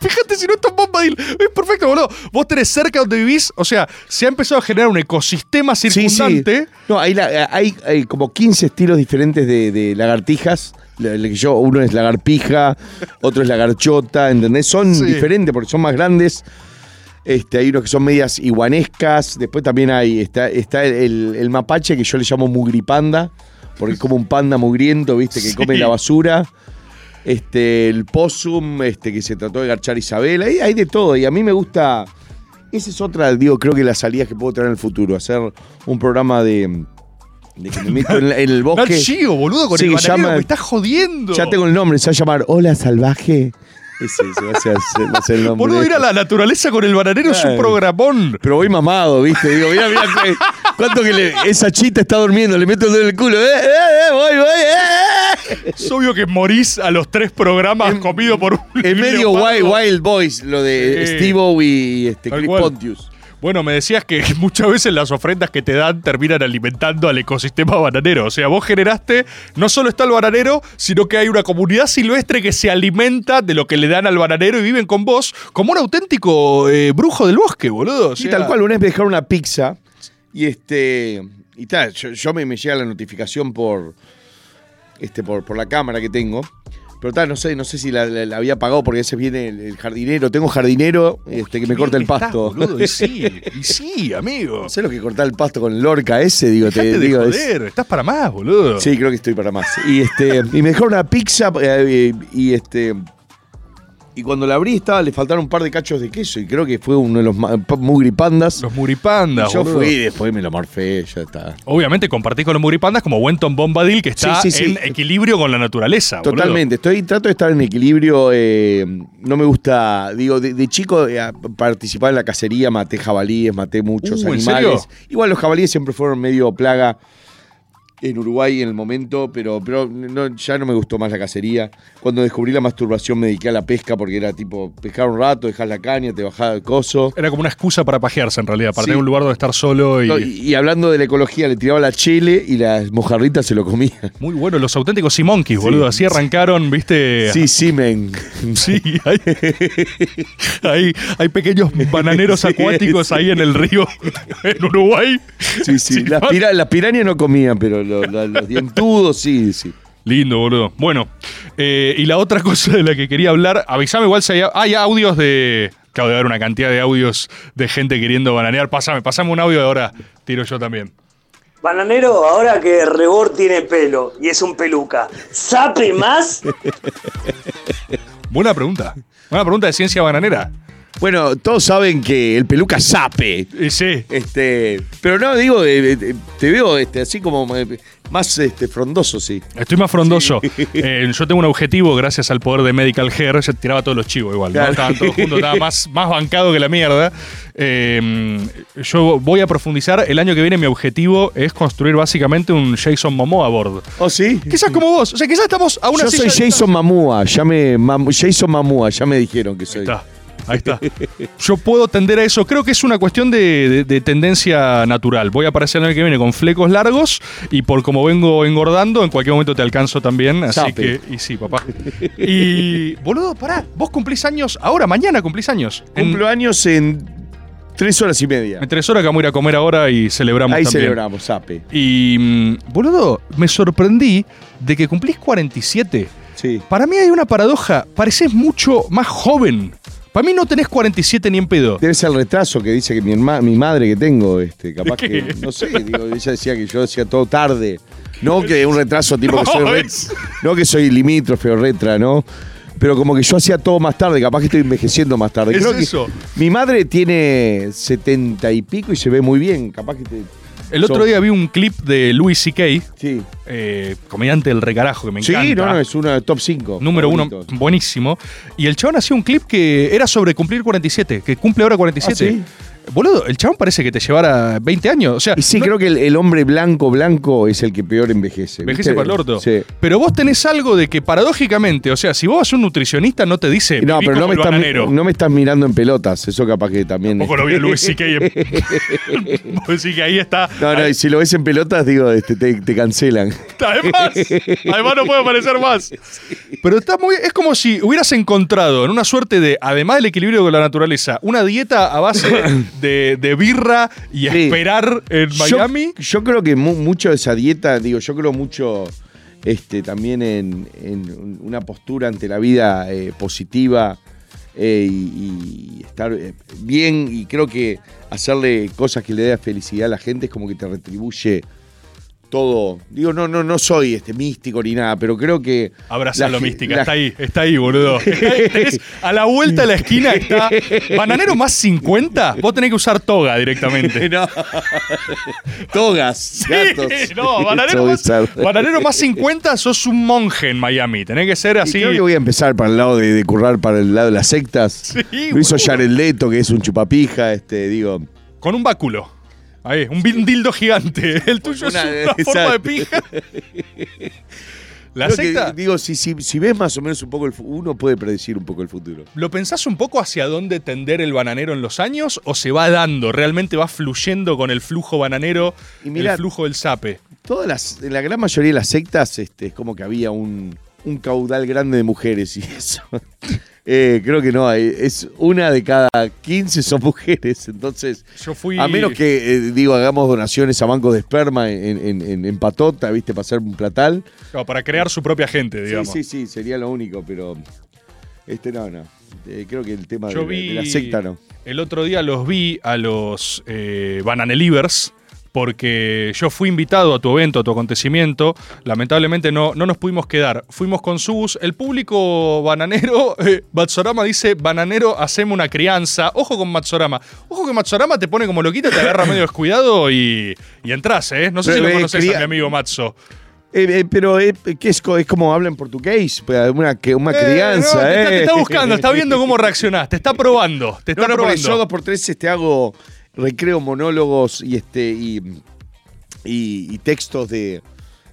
Fíjate si no es Tom Bombadil. Es perfecto, boludo. Vos tenés cerca donde vivís, o sea, se ha empezado a generar un ecosistema circundante. sí. No, hay, la- hay, hay como 15 estilos diferentes de, de lagartijas. Yo, uno es lagarpija, otro es lagarchota, ¿entendés? Son Sí. diferentes porque son más grandes. Este, hay unos que son medias iguanescas. Después también hay, está, está el, el mapache que yo le llamo mugripanda porque es como un panda mugriento, viste, que Sí. come la basura. Este, el possum, este, que se trató de garchar Isabel. Hay, hay de todo. Y a mí me gusta. Esa es otra, digo, creo que las salidas que puedo tener en el futuro. Hacer un programa de. de que me meto en, el bosque. Geo, boludo, con Sí, el bananero, llama- me estás jodiendo. Ya tengo el nombre, se va a llamar Hola Salvaje. Ese, ese va a ser, ese va a ser el nombre. Boludo, ir a la naturaleza con el bananero es un Claro. programón. Pero voy mamado, ¿viste? Digo, mira, mira, que- cuánto que le- esa chita está durmiendo, le meto el dedo en el culo. ¡Eh, eh, eh! ¡Voy, voy! ¡Eh! Es obvio que morís a los tres programas comido por un. En medio Wild, Wild Boys, lo de Sí. Steve y este, Tal Chris cual. Pontius. Bueno, me decías que muchas veces las ofrendas que te dan terminan alimentando al ecosistema bananero. O sea, vos generaste, no solo está el bananero, sino que hay una comunidad silvestre que se alimenta de lo que le dan al bananero y viven con vos como un auténtico eh, brujo del bosque, boludo. O sea, tal cual, una vez me dejaron una pizza y este. Y tal, yo, yo me, me llega la notificación por. Este, por, por la cámara que tengo. Pero tal, no sé, no sé si la, la- la había pagado porque ese viene el, el jardinero. Tengo jardinero este, que me corta el Estás, pasto. boludo, y sí, y sí, amigo. No sé lo que cortar el pasto con el Lorca ese, digo, te de digo. es- estás para más, boludo. Sí, creo que estoy para más. Y este, y me dejaron una pizza eh, y este. Y cuando la abrí estaba, le faltaron un par de cachos de queso y creo que fue uno de los mugripandas. Los muripandas, Y yo boludo. fui y después me lo morfé, ya está. Obviamente compartís con los muripandas como Wenton Bombadil, que está Sí, sí, sí. en equilibrio con la naturaleza. boludo. Totalmente, estoy, trato de estar en equilibrio. eh, no me gusta, digo, de, de chico eh, participar en la cacería, maté jabalíes, maté muchos Uh, ¿en animales. Igual los jabalíes siempre fueron medio plaga en Uruguay en el momento, pero, pero no, ya no me gustó más la cacería. Cuando descubrí la masturbación me dediqué a la pesca porque era tipo pescar un rato, dejar la caña, te bajaba el coso. Era como una excusa para pajearse en realidad, para Sí. tener un lugar donde estar solo y. No, y, y hablando de la ecología, le tiraba la chile y las mojarritas se lo comían. Muy bueno, los auténticos Sea Monkeys, boludo. Así arrancaron, viste. Sí, sí, men. Sí, hay, hay, hay pequeños bananeros Sí, acuáticos ahí en el río, en Uruguay. Sí, sí. Las, pira- las pirañas no comían, pero lo- lo- los dientudos sí, sí. Lindo, boludo. Bueno, eh, y la otra cosa de la que quería hablar, avísame igual si hay, hay audios de. Acabo de haber una cantidad de audios de gente queriendo bananear. Pásame, pasame un audio y ahora tiro yo también. Bananero, ahora que Rebor tiene pelo y es un peluca, ¿sape más? Buena pregunta. Buena pregunta de ciencia bananera. Bueno, todos saben que el peluca sape. sí. Este, pero no, digo, eh, eh, te veo este, así como eh, más este, frondoso, sí. Estoy más frondoso. Eh, yo tengo un objetivo gracias al poder de Medical Hair. Ya tiraba todos los chivos igual, ¿no? Claro. Estaban todos juntos, estaba más, más bancado que la mierda. Eh, yo voy a profundizar. El año que viene mi objetivo es construir básicamente un Jason Momoa board. ¿Oh, sí? Quizás como vos. O sea, quizás estamos a una Yo soy Jason Mamúa, ya me, Mam- Jason Mamúa, ya me dijeron que soy. está. Ahí está. Yo puedo tender a eso. Creo que es una cuestión de, de- de tendencia natural. Voy a aparecer el año que viene con flecos largos y por como vengo engordando, en cualquier momento te alcanzo también. Así que, y sí, papá. Y, boludo, pará, vos cumplís años ahora, mañana cumplís años. En, Cumplo años en tres horas y media. en tres horas que vamos a ir a comer ahora y celebramos Ahí también. celebramos, sape. Y, mm, boludo, me sorprendí de que cumplís 47. Sí. Para mí hay una paradoja. Parecés mucho más joven. Para mí no tenés 47 ni en pedo. Debe ser el retraso que dice que mi, herma- mi madre que tengo, este, capaz que, no sé, digo, ella decía que yo hacía todo tarde. No que un retraso tipo que No, soy re- no que soy limítrofe o retra, ¿no? Pero como que yo hacía todo más tarde, capaz que estoy envejeciendo más tarde. Es Creo que eso. mi madre tiene 70 y pico y se ve muy bien, capaz que te... El otro So- día vi un clip de Louis C.K., Sí. eh, comediante del recarajo, que me Sí, encanta. no, no, es una top 5. Número uno, buenísimo. Y el chabón hacía un clip que era sobre cumplir 47, que cumple ahora 47. ¿Ah, sí? Boludo, el chabón parece que te llevara 20 años. O sea, Y sí, no- creo que el, el hombre blanco, blanco es el que peor envejece. Envejece ¿viste? para el orto. Sí. Pero vos tenés algo de que paradójicamente, o sea, si vos vas a un nutricionista no te dice No, pero no me, estás, no me estás mirando en pelotas. Eso capaz que también. Tampoco lo vi a. Vos decís que ahí está. No, no, y si lo ves en pelotas, digo, este, te, te cancelan. Además, además no puede aparecer más. Pero está muy. Es como si hubieras encontrado en una suerte de, además del equilibrio con la naturaleza, una dieta a base de, de birra y Sí. esperar en Miami. Yo, creo que mu- mucho de esa dieta, digo, yo creo mucho este, también en, en una postura ante la vida eh, positiva eh, y, y estar eh, bien. Y creo que hacerle cosas que le dé felicidad a la gente es como que te retribuye todo. Digo, no, no, no soy este místico ni nada, pero creo que. Abrazalo, la ge- mística. la- Está ahí, está ahí, boludo. Está ahí, tenés a la vuelta de la esquina está. Bananero más 50, vos tenés que usar toga directamente. No. Togas, gatos. Sí, no, bananero más, bananero más 50, sos un monje en Miami. Tenés que ser Y así. creo que voy a empezar para el lado de, de currar para el lado de las sectas. Lo hizo. Jared Leto, que es un chupapija, este, digo. Con un báculo. Ahí, un dildo gigante. El tuyo Una- es una forma de pija. La Creo secta. digo, si, si, si ves más o menos un poco el uno puede predecir un poco el futuro. ¿Lo pensás un poco hacia dónde tender el bananero en los años o se va dando? ¿Realmente va fluyendo con el flujo bananero, Y mirá- el flujo del sape? Todas las, en la gran mayoría de las sectas, este, es como que había un, un caudal grande de mujeres y eso. Eh, creo que no, hay- es una de cada 15 son mujeres, entonces, Yo fui. a menos que, eh, digo, hagamos donaciones a bancos de esperma en, en- en- en patota, ¿viste? Para hacer un platal. Claro, para crear su propia gente, digamos. Sí, sí, sí, sería lo único, pero este no, no. Eh, creo que el tema Yo vi. de la secta no. El otro día los vi a los eh, Bananelivers. Porque yo fui invitado a tu evento, a tu acontecimiento. Lamentablemente no, no nos pudimos quedar. Fuimos con Sus. El público bananero, eh, Matsorama dice: Bananero, haceme una crianza. Ojo con Matsorama. Ojo que Matsorama te pone como loquita, te agarra medio descuidado y, y entras, ¿eh? No sé si Pero, lo eh, conoces a mi amigo Matzo. Eh, eh, pero eh, ¿qué es, co- es como hablan portugués, Pues, una, que- una Eh, crianza, no, te, está, te eh. está buscando, está viendo cómo reaccionás, te está probando, te está No, probando. yo dos por tres este, hago recreo monólogos y este y, y- y textos de,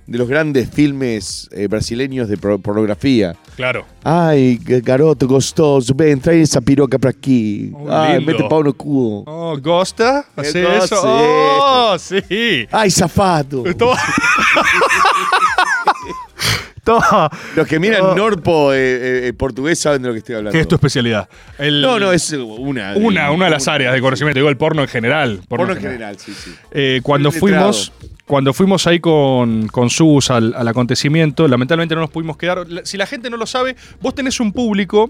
de los grandes filmes eh, brasileños de pornografía. Claro. Ay, garoto gostoso, ven, trae esa piroca para aquí. Oh, Ay, lindo. mete pau no culo. Oh, ¿Gosta? ¿Hace Eh, eso? ¡Oh, sí! Ay, zafado. Los que miran. Norpo eh, eh, portugués saben de lo que estoy hablando. ¿Qué es tu especialidad? El- No, no, es una. Una, una de las áreas de conocimiento, digo el porno en general. Porno en general, sí, sí. Eh, cuando Soy letrado. fuimos, cuando fuimos ahí con, con Sus al, al acontecimiento, lamentablemente no nos pudimos quedar. La- Si la gente no lo sabe, vos tenés un público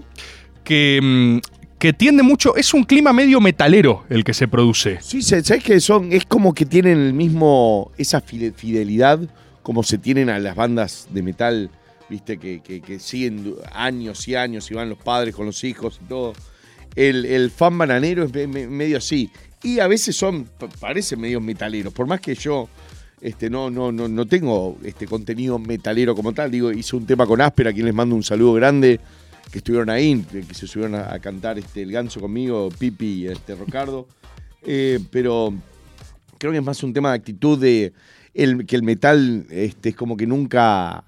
que, mm, que tiende mucho. Es un clima medio metalero el que se produce. Sí, ¿sabes qué son? Es como que tienen el mismo, esa fide- fidelidad como se tienen a las bandas de metal, viste, que, siguen años y años y van los padres con los hijos y todo. El, fan bananero es me- me- medio así. Y a veces son, pa- parecen medio metaleros. Por más que yo este, no, no, no, no tengo este contenido metalero como tal. Digo, hice un tema con Áspera, a quien les mando un saludo grande, que estuvieron ahí, que se subieron a, a cantar este, el ganso conmigo, Pipi y este, Rocardo. Eh, pero creo que es más un tema de actitud de el, que el metal este, es como que nunca.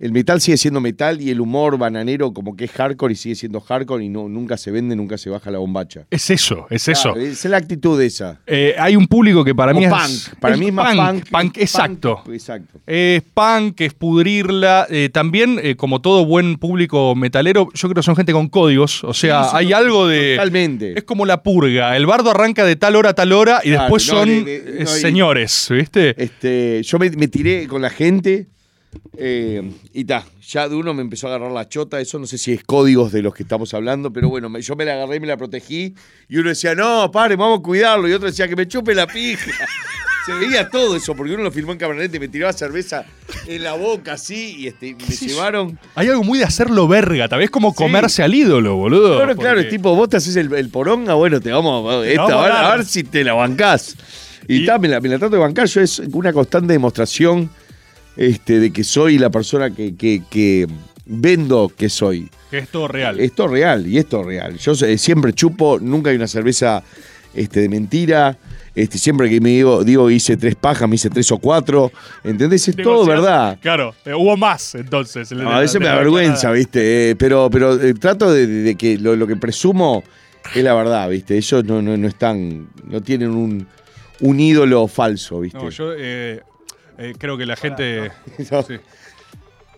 El metal sigue siendo metal y el humor bananero como que es hardcore y sigue siendo hardcore y no, nunca se vende, nunca se baja la bombacha. Es eso, es eso. Claro, es la actitud esa. Eh, hay un público que para O mí es. punk. Para mí es más punk. Punk, exacto. Punk, exacto. Es punk, es pudrirla. Eh, también, eh, como todo buen público metalero, yo creo que son gente con códigos. O sea, Sí, sí, hay algo de. Totalmente. Es como la purga. El bardo arranca de tal hora a tal hora y Claro, después no, son de- de- no, y- señores, ¿viste? Este, yo me, me tiré con la gente eh, y ta, ya de uno me empezó a agarrar la chota, eso no sé si es códigos de los que estamos hablando, pero bueno, me- yo me la agarré y me la protegí y uno decía, no, pare, vamos a cuidarlo, y otro decía que me chupe la pija. Se veía todo eso, porque uno lo filmó en cabaret y me tiraba cerveza en la boca así y este, me llevaron. Hay algo muy de hacerlo verga, tal vez como comerse al ídolo, boludo. Claro, claro, Porque- es tipo, vos te haces el, el poronga, bueno, te vamos, esta, vamos a a, ver, dar. a ver si te la bancás. Y, ta, me, la, me la trato de bancar, yo es una constante demostración este, de que soy la persona que, que- que vendo que soy. Que es todo real. Es real, y esto es real. Yo eh, siempre chupo, nunca hay una cerveza este, de mentira. Este, siempre que me digo, digo hice tres pajas, me hice tres o cuatro. ¿Entendés? Es todo verdad. Claro, eh, hubo más entonces. No, a veces me da vergüenza, ¿viste? Eh, pero pero eh, trato de, de que lo, lo que presumo es la verdad, ¿viste? Ellos no, no, no están, no tienen un, un ídolo falso, ¿viste? No, yo eh, creo que la gente. No. Sí.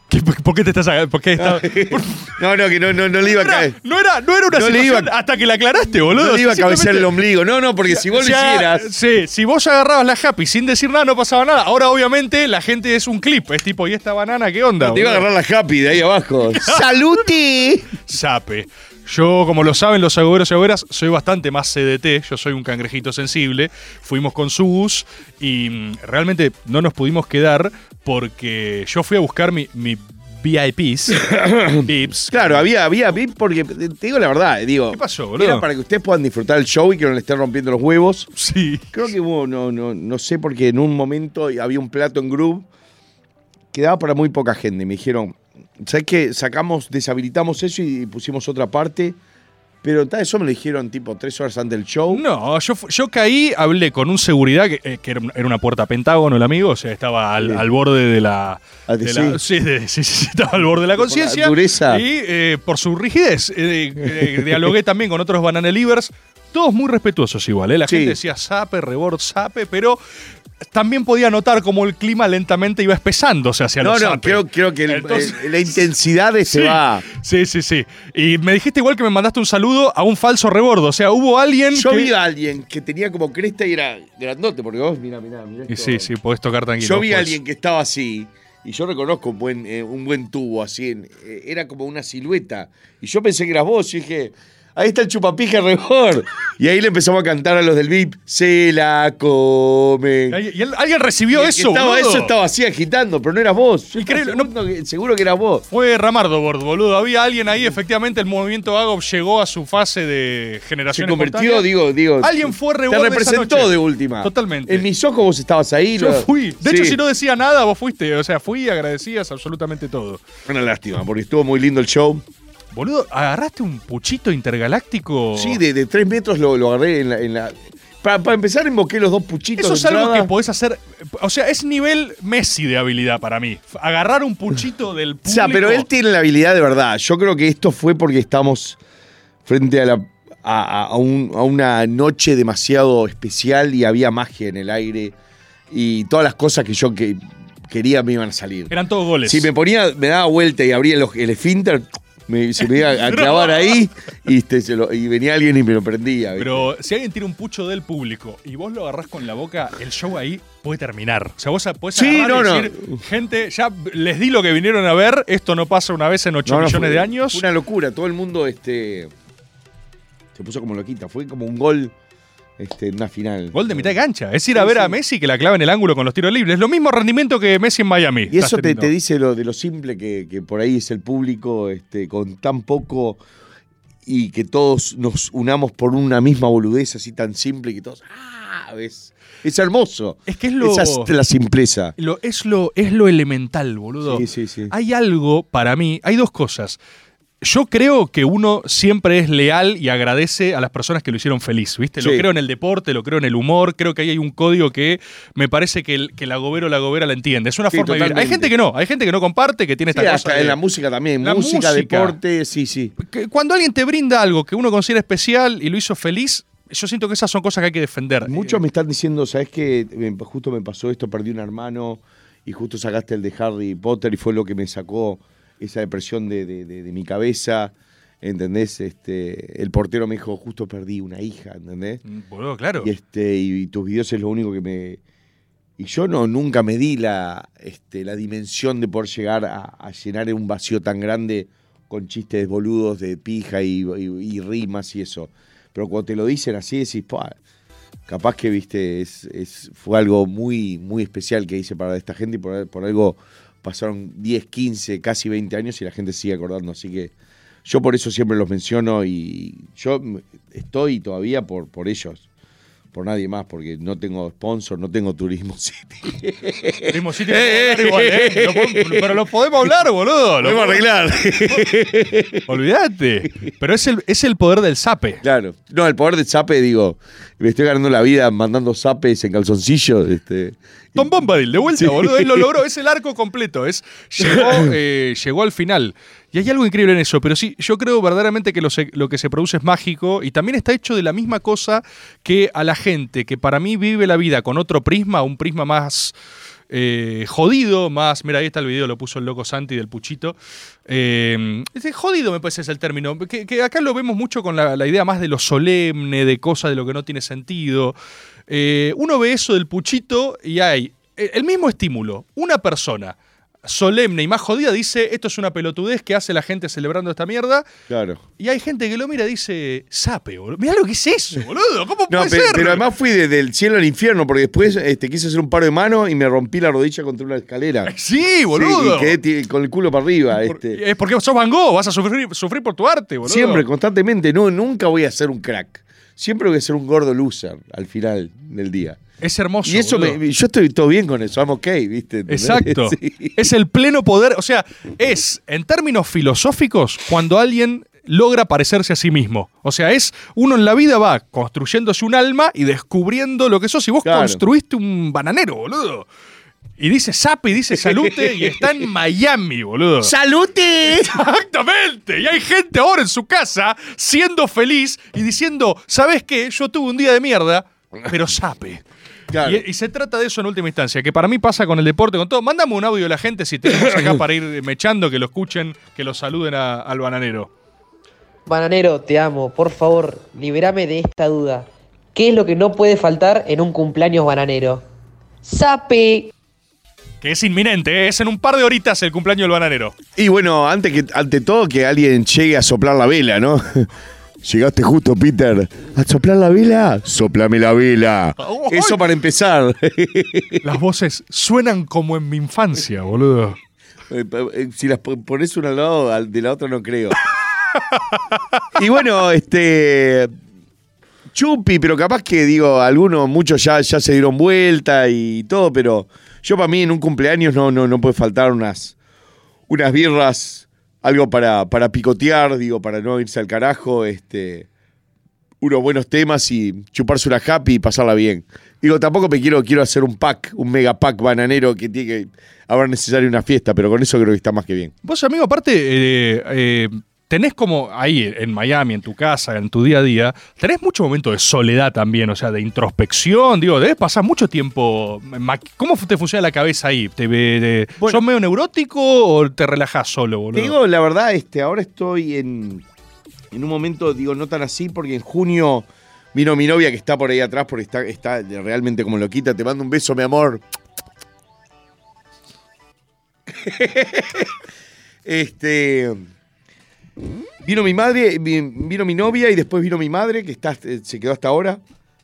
¿Qué- por, por qué te estás? ¿Por qué está- por- No, no, que no, no, no le iba a caer. no, era, no era una No le situación iba- hasta que la aclaraste, boludo. No le iba a cabecear el ombligo. No, no, porque si vos lo hicieras. Sí, si vos agarrabas la happy sin decir nada, no pasaba nada. Ahora, obviamente, la gente es un clip. Es tipo, ¿y esta banana qué onda? Te iba a agarrar la happy de ahí abajo. ¡Saluti! Sape. Yo, como lo saben los agoberos y agoberas, soy bastante más CDT, yo soy un cangrejito sensible. Fuimos con Sus y mm, realmente no nos pudimos quedar porque yo fui a buscar mi, mi VIPs. VIPs. Claro, había, había VIP porque, te digo la verdad, digo. ¿Qué pasó, boludo? Era para que ustedes puedan disfrutar el show y que no le estén rompiendo los huevos. Sí. Creo que hubo, no, no, no sé, porque en un momento había un plato en Groove que daba para muy poca gente. Me dijeron, ¿sabes qué? Sacamos, deshabilitamos eso y pusimos otra parte. Pero tal, eso me lo dijeron tipo tres horas antes del show. No, yo, yo caí, hablé con un seguridad que, eh, que era una- puerta pentágono el amigo, o sea, estaba al, Sí. al borde de la. Ah, de de la- sí. sí, de- sí, estaba al borde de la conciencia. dureza. Y eh, por su rigidez, eh, eh, dialogué también con otros banana livers, todos muy respetuosos igual, ¿eh? La gente decía sape, rebord, sape, pero también podía notar cómo el clima lentamente iba espesándose hacia No, los no, zape. creo, creo que el- Entonces- el- la intensidad de se Sí, va. sí, sí, sí. Y me dijiste igual que me mandaste un saludo a un falso rebordo. O sea, hubo alguien. Yo que- vi a alguien que tenía como cresta y era grandote, porque vos, mira, mira, mira. Y sí, sí, podés tocar tranquilo. Yo vi a pues. alguien que estaba así, y yo reconozco un buen, eh, un buen tubo así, en- eh, era como una silueta. Y yo pensé que eras vos, y dije, ahí está el chupapija rebord. Y ahí le empezamos a cantar a los del VIP, se la come. ¿Y él- alguien recibió Y el que eso, estaba, boludo? Eso estaba así agitando, pero no eras vos. Increíble, seguro que, seguro que eras vos. Fue Ramardo Bord, boludo. Había alguien ahí, efectivamente, el movimiento Agop llegó a su fase de Se generación convirtió, espontánea. digo, digo. Alguien fue Te esa representó noche. de última. Totalmente. En mis ojos vos estabas ahí. Yo lo- fui. De Sí. hecho, si no decía nada, vos fuiste. O sea, fui y agradecías absolutamente todo. Una lástima, porque estuvo muy lindo el show. Boludo, ¿agarraste un puchito intergaláctico? Sí, de, de tres metros lo, lo agarré en la. en la- Para, para empezar, invoqué los dos puchitos. Eso de es algo entrada. que podés hacer. O sea, es nivel Messi de habilidad para mí. Agarrar un puchito del O público. sea, pero él tiene la habilidad de verdad. Yo creo que esto fue porque estamos frente a, la, a, a- a un- a una noche demasiado especial y había magia en el aire. Y todas las cosas que yo que quería me iban a salir. Eran todos goles. Si me ponía, me daba vuelta y abría el, el esfínter, me- se me iba a clavar ahí y, este, se lo- y venía alguien y me lo prendía. ¿viste? Pero si alguien tira un pucho del público y vos lo agarrás con la boca, el show ahí puede terminar. O sea, vos podés Sí, no, y decir, gente, ya les di lo que vinieron a ver, esto no pasa una vez en 8 No, no, millones fue- de años. Fue una locura. Todo el mundo este, se puso como loquita. Fue como un gol este, una final. Gol de mitad de cancha. Es ir a ver a Messi que la clava en el ángulo con los tiros libres. Lo mismo rendimiento que Messi en Miami. Y eso te, te dice lo de lo simple que, que por ahí es el público, este, con tan poco y que todos nos unamos por una misma boludez así tan simple que todos. ¡Ah! Es, es hermoso. Es que es lo- Esa es la simpleza. Lo- es, lo, es lo elemental, boludo. Sí, sí, sí. Hay algo, para mí, hay dos cosas. Yo creo que uno siempre es leal y agradece a las personas que lo hicieron feliz, ¿viste? Lo Sí. creo en el deporte, lo creo en el humor, creo que ahí hay un código que me parece que el, que el agobero o la agobera la entiende. Es una Sí, forma de vivir. Hay gente que no, hay gente que no comparte, que tiene Sí, esta hasta cosa de- en la música también. La música, música. deporte, sí, sí. que cuando alguien te brinda algo que uno considera especial y lo hizo feliz, yo siento que esas son cosas que hay que defender. Muchos me están diciendo, ¿sabes qué? Justo me pasó esto, perdí un hermano y justo sacaste el de Harry Potter y fue lo que me sacó esa depresión de, de- de- de mi cabeza. ¿Entendés? Este, el portero me dijo, justo perdí una hija, ¿entendés? Mm, Boludo, claro. Y, este, y, tus videos es lo único que me... Y yo no, nunca me di la, este, la dimensión de poder llegar a, a llenar un vacío tan grande con chistes boludos de pija y, rimas y eso. Pero cuando te lo dicen así, decís, "Pua, capaz que, viste, es, es- fue algo muy, muy especial que hice para esta gente y por, por algo pasaron 10, 15, casi 20 años y la gente sigue acordando. Así que yo por eso siempre los menciono y yo estoy todavía por, por ellos, por nadie más, porque no tengo sponsor, no tengo Turismo City. Turismo City igual, ¿eh? Lo podemos- pero lo podemos hablar, boludo. Lo Podemos arreglar. Olvídate. Pero es el, es el poder del sape. Claro. No, el poder del zape, digo, me estoy ganando la vida mandando zapes en calzoncillo. Este, Tom Bombadil, de vuelta, Sí. boludo. Él lo logró, es el arco completo. Es, llegó, eh, llegó al final. Y hay algo increíble en eso, pero sí, yo creo verdaderamente que lo, que se produce es mágico y también está hecho de la misma cosa que a la gente que para mí vive la vida con otro prisma, un prisma más eh, jodido, más. Mira, ahí está el video, lo puso el loco Santi del Puchito. Eh, jodido me parece es el término. Que, acá lo vemos mucho con la, la idea más de lo solemne, de cosas de lo que no tiene sentido. Eh, uno ve eso del Puchito y hay eh, el mismo estímulo. Una persona solemne y más jodida dice, esto es una pelotudez que hace la gente celebrando esta mierda. Claro. Y hay gente que lo mira y dice, sape, boludo. Mirá lo que es eso, boludo. ¿Cómo No, puede pe- ser? pero además fui de- del cielo al infierno porque después este, quise hacer un paro de mano y me rompí la rodilla contra una escalera. Sí, boludo. y quedé con el culo para arriba. Este. Es porque sos Van Gogh, vas a sufrir, sufrir por tu arte, boludo. Siempre, constantemente. No, nunca voy a ser un crack. Siempre voy a ser un gordo loser al final del día. Es hermoso. Y eso, me- yo estoy todo bien con eso. I'm ok, ¿viste? Exacto. Sí. Es el pleno poder. O sea, es, en términos filosóficos, cuando alguien logra parecerse a sí mismo. O sea, es uno en la vida va construyéndose un alma y descubriendo lo que sos. Y vos Claro. construiste un bananero, boludo. Y dice Sape y dice Salute y está en Miami, boludo. ¡Salute! Exactamente. Y hay gente ahora en su casa siendo feliz y diciendo, ¿sabes qué? Yo tuve un día de mierda, pero Sape. Claro. Y, y se trata de eso en última instancia, que para mí pasa con el deporte, con todo. Mándame un audio a la gente si tenemos acá para ir mechando, que lo escuchen, que lo saluden a- al bananero. Bananero, te amo. Por favor, liberame de esta duda. ¿Qué es lo que no puede faltar en un cumpleaños bananero? ¡Sape! Que es inminente, ¿eh? es en un par de horitas el cumpleaños del bananero. Y bueno, antes que, ante todo, que alguien llegue a soplar la vela, ¿no? Llegaste justo, Peter. ¿A soplar la vela? Soplame la vela. Eso para empezar. Las voces suenan como en mi infancia, boludo. Eh, eh, Si las po- pones una al lado al- de la otra, no creo. y bueno, este. Chupi, pero capaz que digo, algunos, muchos ya, ya se dieron vuelta y todo, pero yo para mí en un cumpleaños no, no, no puede faltar unas, unas birras, algo para, para picotear, digo, para no irse al carajo, este, unos buenos temas y chuparse una happy y pasarla bien. Digo, tampoco me quiero, quiero hacer un pack, un mega pack bananero que tiene que haber necesario una fiesta, pero con eso creo que está más que bien. Vos, amigo, aparte, eh, eh, tenés como ahí en Miami, en tu casa, en tu día a día, tenés mucho momento de soledad también, o sea, de introspección, digo, debes pasar mucho tiempo. ma- ¿Cómo te funciona la cabeza ahí? ¿Te, te- ¿Sos medio neurótico o te relajás solo, boludo? Te digo, la verdad, este, ahora estoy en, en un momento, digo, no tan así, porque en junio vino mi novia que está por ahí atrás, porque está, está realmente como loquita. Te mando un beso, mi amor. este. Vino mi madre, vi- vino mi novia y después vino mi madre, que está, eh, se quedó hasta ahora.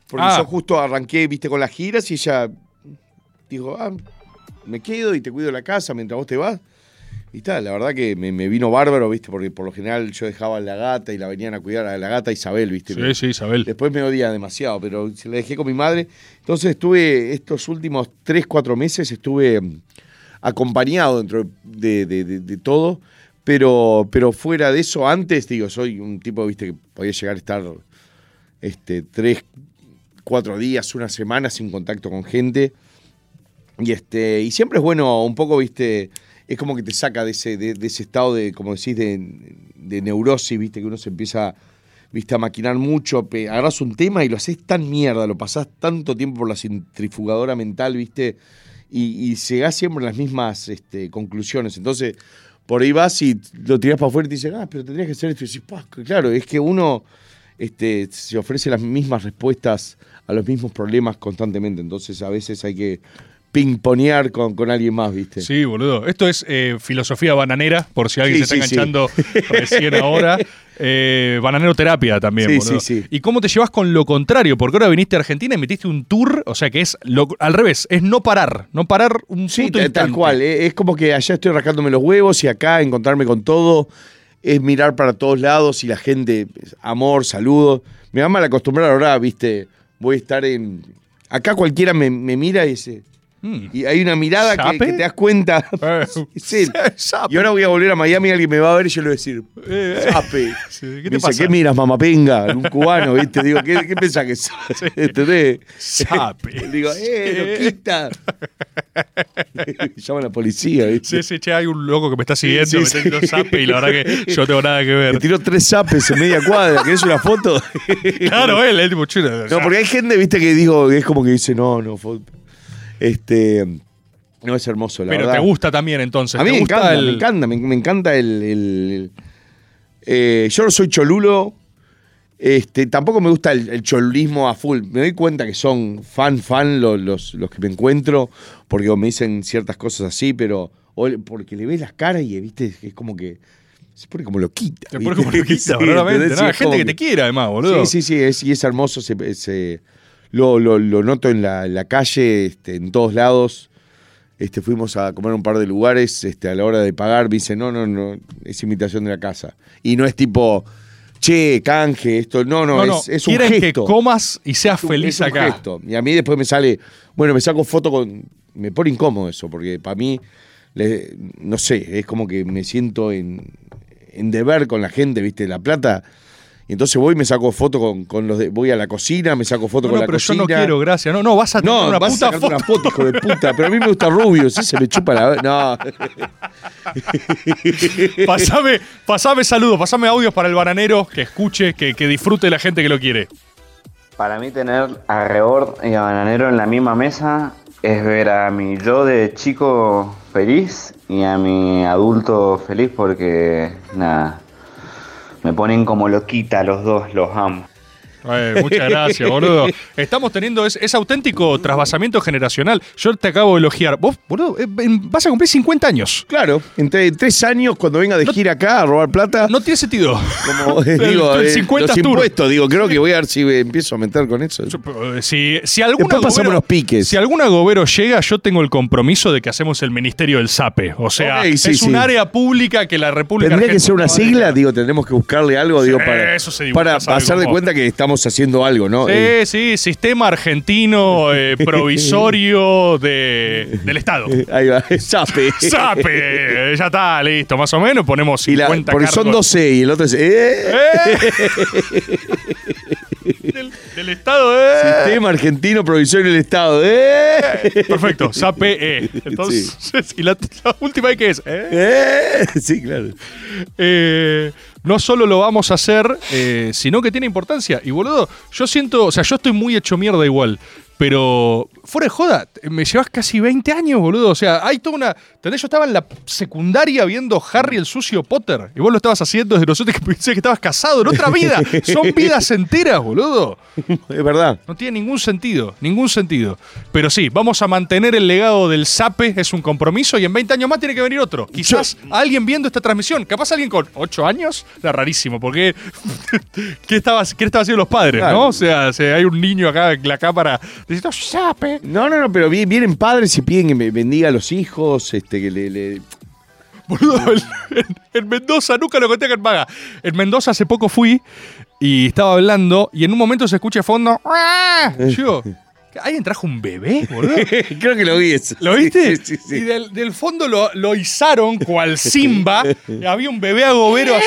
Porque Ah. yo justo arranqué, viste, con las giras y ella dijo, ah, me quedo y te cuido la casa mientras vos te vas. Y tal, la verdad que me, me vino bárbaro, viste, porque por lo general yo dejaba a la gata y la venían a cuidar a la gata Isabel, viste. Sí, sí, Isabel. Después me odia demasiado, pero se la dejé con mi madre. Entonces estuve, estos últimos tres, cuatro meses estuve mm, acompañado dentro de, de- de- de todo, pero, pero fuera de eso, antes, digo, soy un tipo, viste, que podía llegar a estar este, tres, cuatro días, una semana sin contacto con gente. Y, este, y siempre es bueno, un poco, viste, es como que te saca de ese, de, ese estado de, como decís, de, de neurosis, viste, que uno se empieza viste, a maquinar mucho, agarras un tema y lo haces tan mierda, lo pasás tanto tiempo por la centrifugadora mental, viste, y, y llegás siempre a las mismas este, conclusiones. Entonces, por ahí vas y lo tirás para afuera y te dicen, ah, pero tendrías que hacer esto. Y decís, "Pah, claro, es que uno este, se ofrece las mismas respuestas a los mismos problemas constantemente. Entonces, a veces hay que pingponear con, con alguien más, viste. Sí, boludo. Esto es eh, filosofía bananera, por si alguien Sí, se está sí. enganchando recién ahora. Eh, bananero terapia también, boludo. sí, sí. ¿Y cómo te llevas con lo contrario? Porque ahora viniste a Argentina y metiste un tour, o sea que es lo- al revés, es no parar, no parar un Sí, puto tal, cual. eh, Es como que allá estoy rascándome los huevos y acá encontrarme con todo es mirar para todos lados y la gente, amor, saludo. Me va mal acostumbrar ahora, viste, voy a estar en... Acá cualquiera me, me mira y dice... Mm. Y hay una mirada que, ¿Sape? que te das cuenta. es él. Y ahora voy a volver a Miami y alguien me va a ver y yo le voy a decir, Sape. Eh, ¿qué Me te dice, pasa? ¿qué miras, mamapenga? Un cubano, ¿viste? Digo, ¿qué, qué pensás que sos? ¿Entendés? Sape. Digo, eh, loquita. Llama a la policía, ¿viste? Sí, sí, che, hay un loco que me está siguiendo, Sí, me sí. está haciendo zape y la verdad que yo no tengo nada que ver. Me tiró tres zapes en media cuadra. ¿Querés una foto? Claro, él, es tipo chulo. No, porque hay gente, viste, que digo, es como que dice, no, no, fo- este. No es hermoso, la Pero verdad. te gusta también entonces. A mí ¿te me gusta encanta, el- me encanta, me, me encanta el. eh, yo no soy cholulo. Este, tampoco me gusta el, el cholulismo a full. Me doy cuenta que son fan, fan los, los, los que me encuentro, porque me dicen ciertas cosas así, pero. o porque le ves las caras y viste, es como que se pone como loquita. Se pone como loquita, Sí, verdaderamente. ¿no? Gente que te quiere, además, boludo. Sí, sí, sí, es, y es hermoso. Lo, lo- lo noto en la, en la calle, este, en todos lados. Este, fuimos a comer a un par de lugares. Este, a la hora de pagar, me dice, no, no, no, es invitación de la casa. Y no es tipo, che, canje, esto. No, no, No, no, es, es un gesto. que comas y seas Es feliz es un acá. gesto. Y a mí después me sale, bueno, me saco foto con. Me pone incómodo eso, porque para mí, le- no sé, es como que me siento en, en deber con la gente, ¿viste? La plata. Y entonces voy y me saco foto con, con los de. Voy a la cocina, me saco foto No, con no, la pero cocina. yo no quiero, gracias. No, no, vas a tener No, una vas puta a foto. una foto, hijo de puta. Pero a mí me gusta rubio, sí se me chupa la. No. pasame, pasame saludos, pasame audios para el bananero, que escuche, que, que disfrute la gente que lo quiere. Para mí tener a Rebord y a Bananero en la misma mesa es ver a mi yo de chico feliz y a mi adulto feliz porque nada, me ponen como loquita los dos, los amo. Eh, muchas gracias, boludo. Estamos teniendo ese, ese auténtico trasvasamiento generacional. Yo te acabo de elogiar. Vos, boludo, eh, vas a cumplir 50 años. Claro, entre tres años, cuando venga de gira acá a robar plata. No tiene sentido. Como, El- digo, el eh, 50 los impuestos, digo, creo que voy a ver si empiezo a meter con eso. Eh, Si, si alguna agobero- los piques. Si algún agobero llega, yo tengo el compromiso de que hacemos el ministerio del SAPE. O sea, Ok, sí, es un área pública que la República Tendría que ser una sigla, digo, tendremos que buscarle algo, digo, para, eso se para hacer de cuenta que estamos haciendo algo, ¿no? Sí, Eh, sí, sistema argentino eh, provisorio de, del Estado. ahí va, SAPE. SAPE, ya está, listo, más o menos, ponemos Y la- 50 porque son cargos 12 y el otro es. eh, del, del Estado. eh. Sistema Argentino Provisorio del Estado. eh. Perfecto, SAPE. Entonces, y la, la última que es. eh. Eh, Sí, claro. Eh, no solo lo vamos a hacer, eh, sino que tiene importancia. Y boludo, yo siento, o sea, yo estoy muy hecho mierda igual. Pero fuera de joda, me llevas casi 20 años, boludo. O sea, hay toda una. ¿Entendés? Yo estaba en la secundaria viendo Harry el sucio Potter. Y vos lo estabas haciendo desde nosotros que pensé que estabas casado en otra vida. Son vidas enteras, boludo. Es verdad. No tiene ningún sentido, ningún sentido. Pero sí, vamos a mantener el legado del SAPE, es un compromiso, y en 20 años más tiene que venir otro. Quizás alguien viendo esta transmisión, capaz alguien con 8 años, era rarísimo, porque ¿qué estaban qué estaban haciendo los padres, Claro. no? O sea, se- hay un niño acá en la cámara diciendo SAPE. No, no, no, pero vi- vienen padres y piden que me bendiga a los hijos, este, que le. le- Boludo, en, en- en Mendoza, nunca lo conté acá en Maga. En Mendoza hace poco fui y estaba hablando y en un momento se escucha de fondo. ¡Ah! Yo, ¿alguien trajo un bebé, boludo? Creo que lo vi eso. ¿Lo viste? Sí, sí, sí. Y del, del fondo lo, lo izaron cual Simba. Había un bebé agobero así,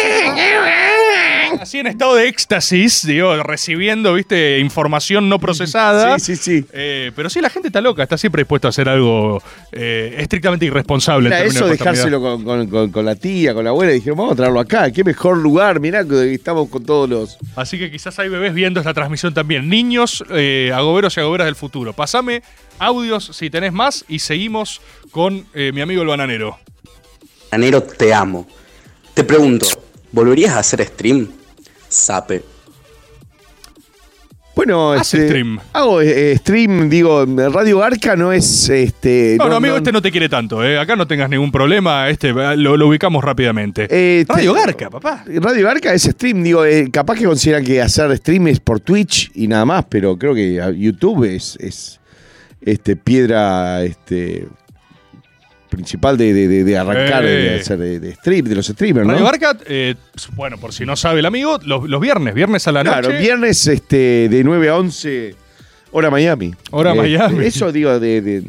así en estado de éxtasis, digo, recibiendo, viste, información no procesada. Sí, sí, sí. Eh, pero sí, la gente está loca, está siempre dispuesta a hacer algo eh, estrictamente irresponsable. en eso, de dejárselo con, con- con- con la tía, con la abuela. Y dijeron, vamos a traerlo acá. Qué mejor lugar. Mirá que estamos con todos los. Así que quizás hay bebés viendo esta transmisión también. Niños, eh, agoberos y agoberas del futuro. Pasame audios si tenés más y seguimos con eh, mi amigo el bananero. Bananero, te amo. Te pregunto, ¿volverías a hacer stream? Sape. Bueno, este, stream. Hago eh, stream, digo, Radio Garca no es este. No, no, amigo, este no te quiere tanto, ¿eh? Acá no tengas ningún problema, este lo, lo ubicamos rápidamente. eh, Radio te- Garca, papá. Radio Garca es stream, digo, eh, capaz que consideran que hacer stream es por Twitch y nada más, pero creo que a- YouTube es, es este, piedra este, principal de, de- de- arrancar, Eh. de, hacer de, de stream, de los streamers, ¿no? Radio eh, bueno, por si no sabe el amigo, los, los viernes, viernes a la Claro, noche. viernes este, de 9 a 11, hora Miami. Hora Miami. Eso digo, de,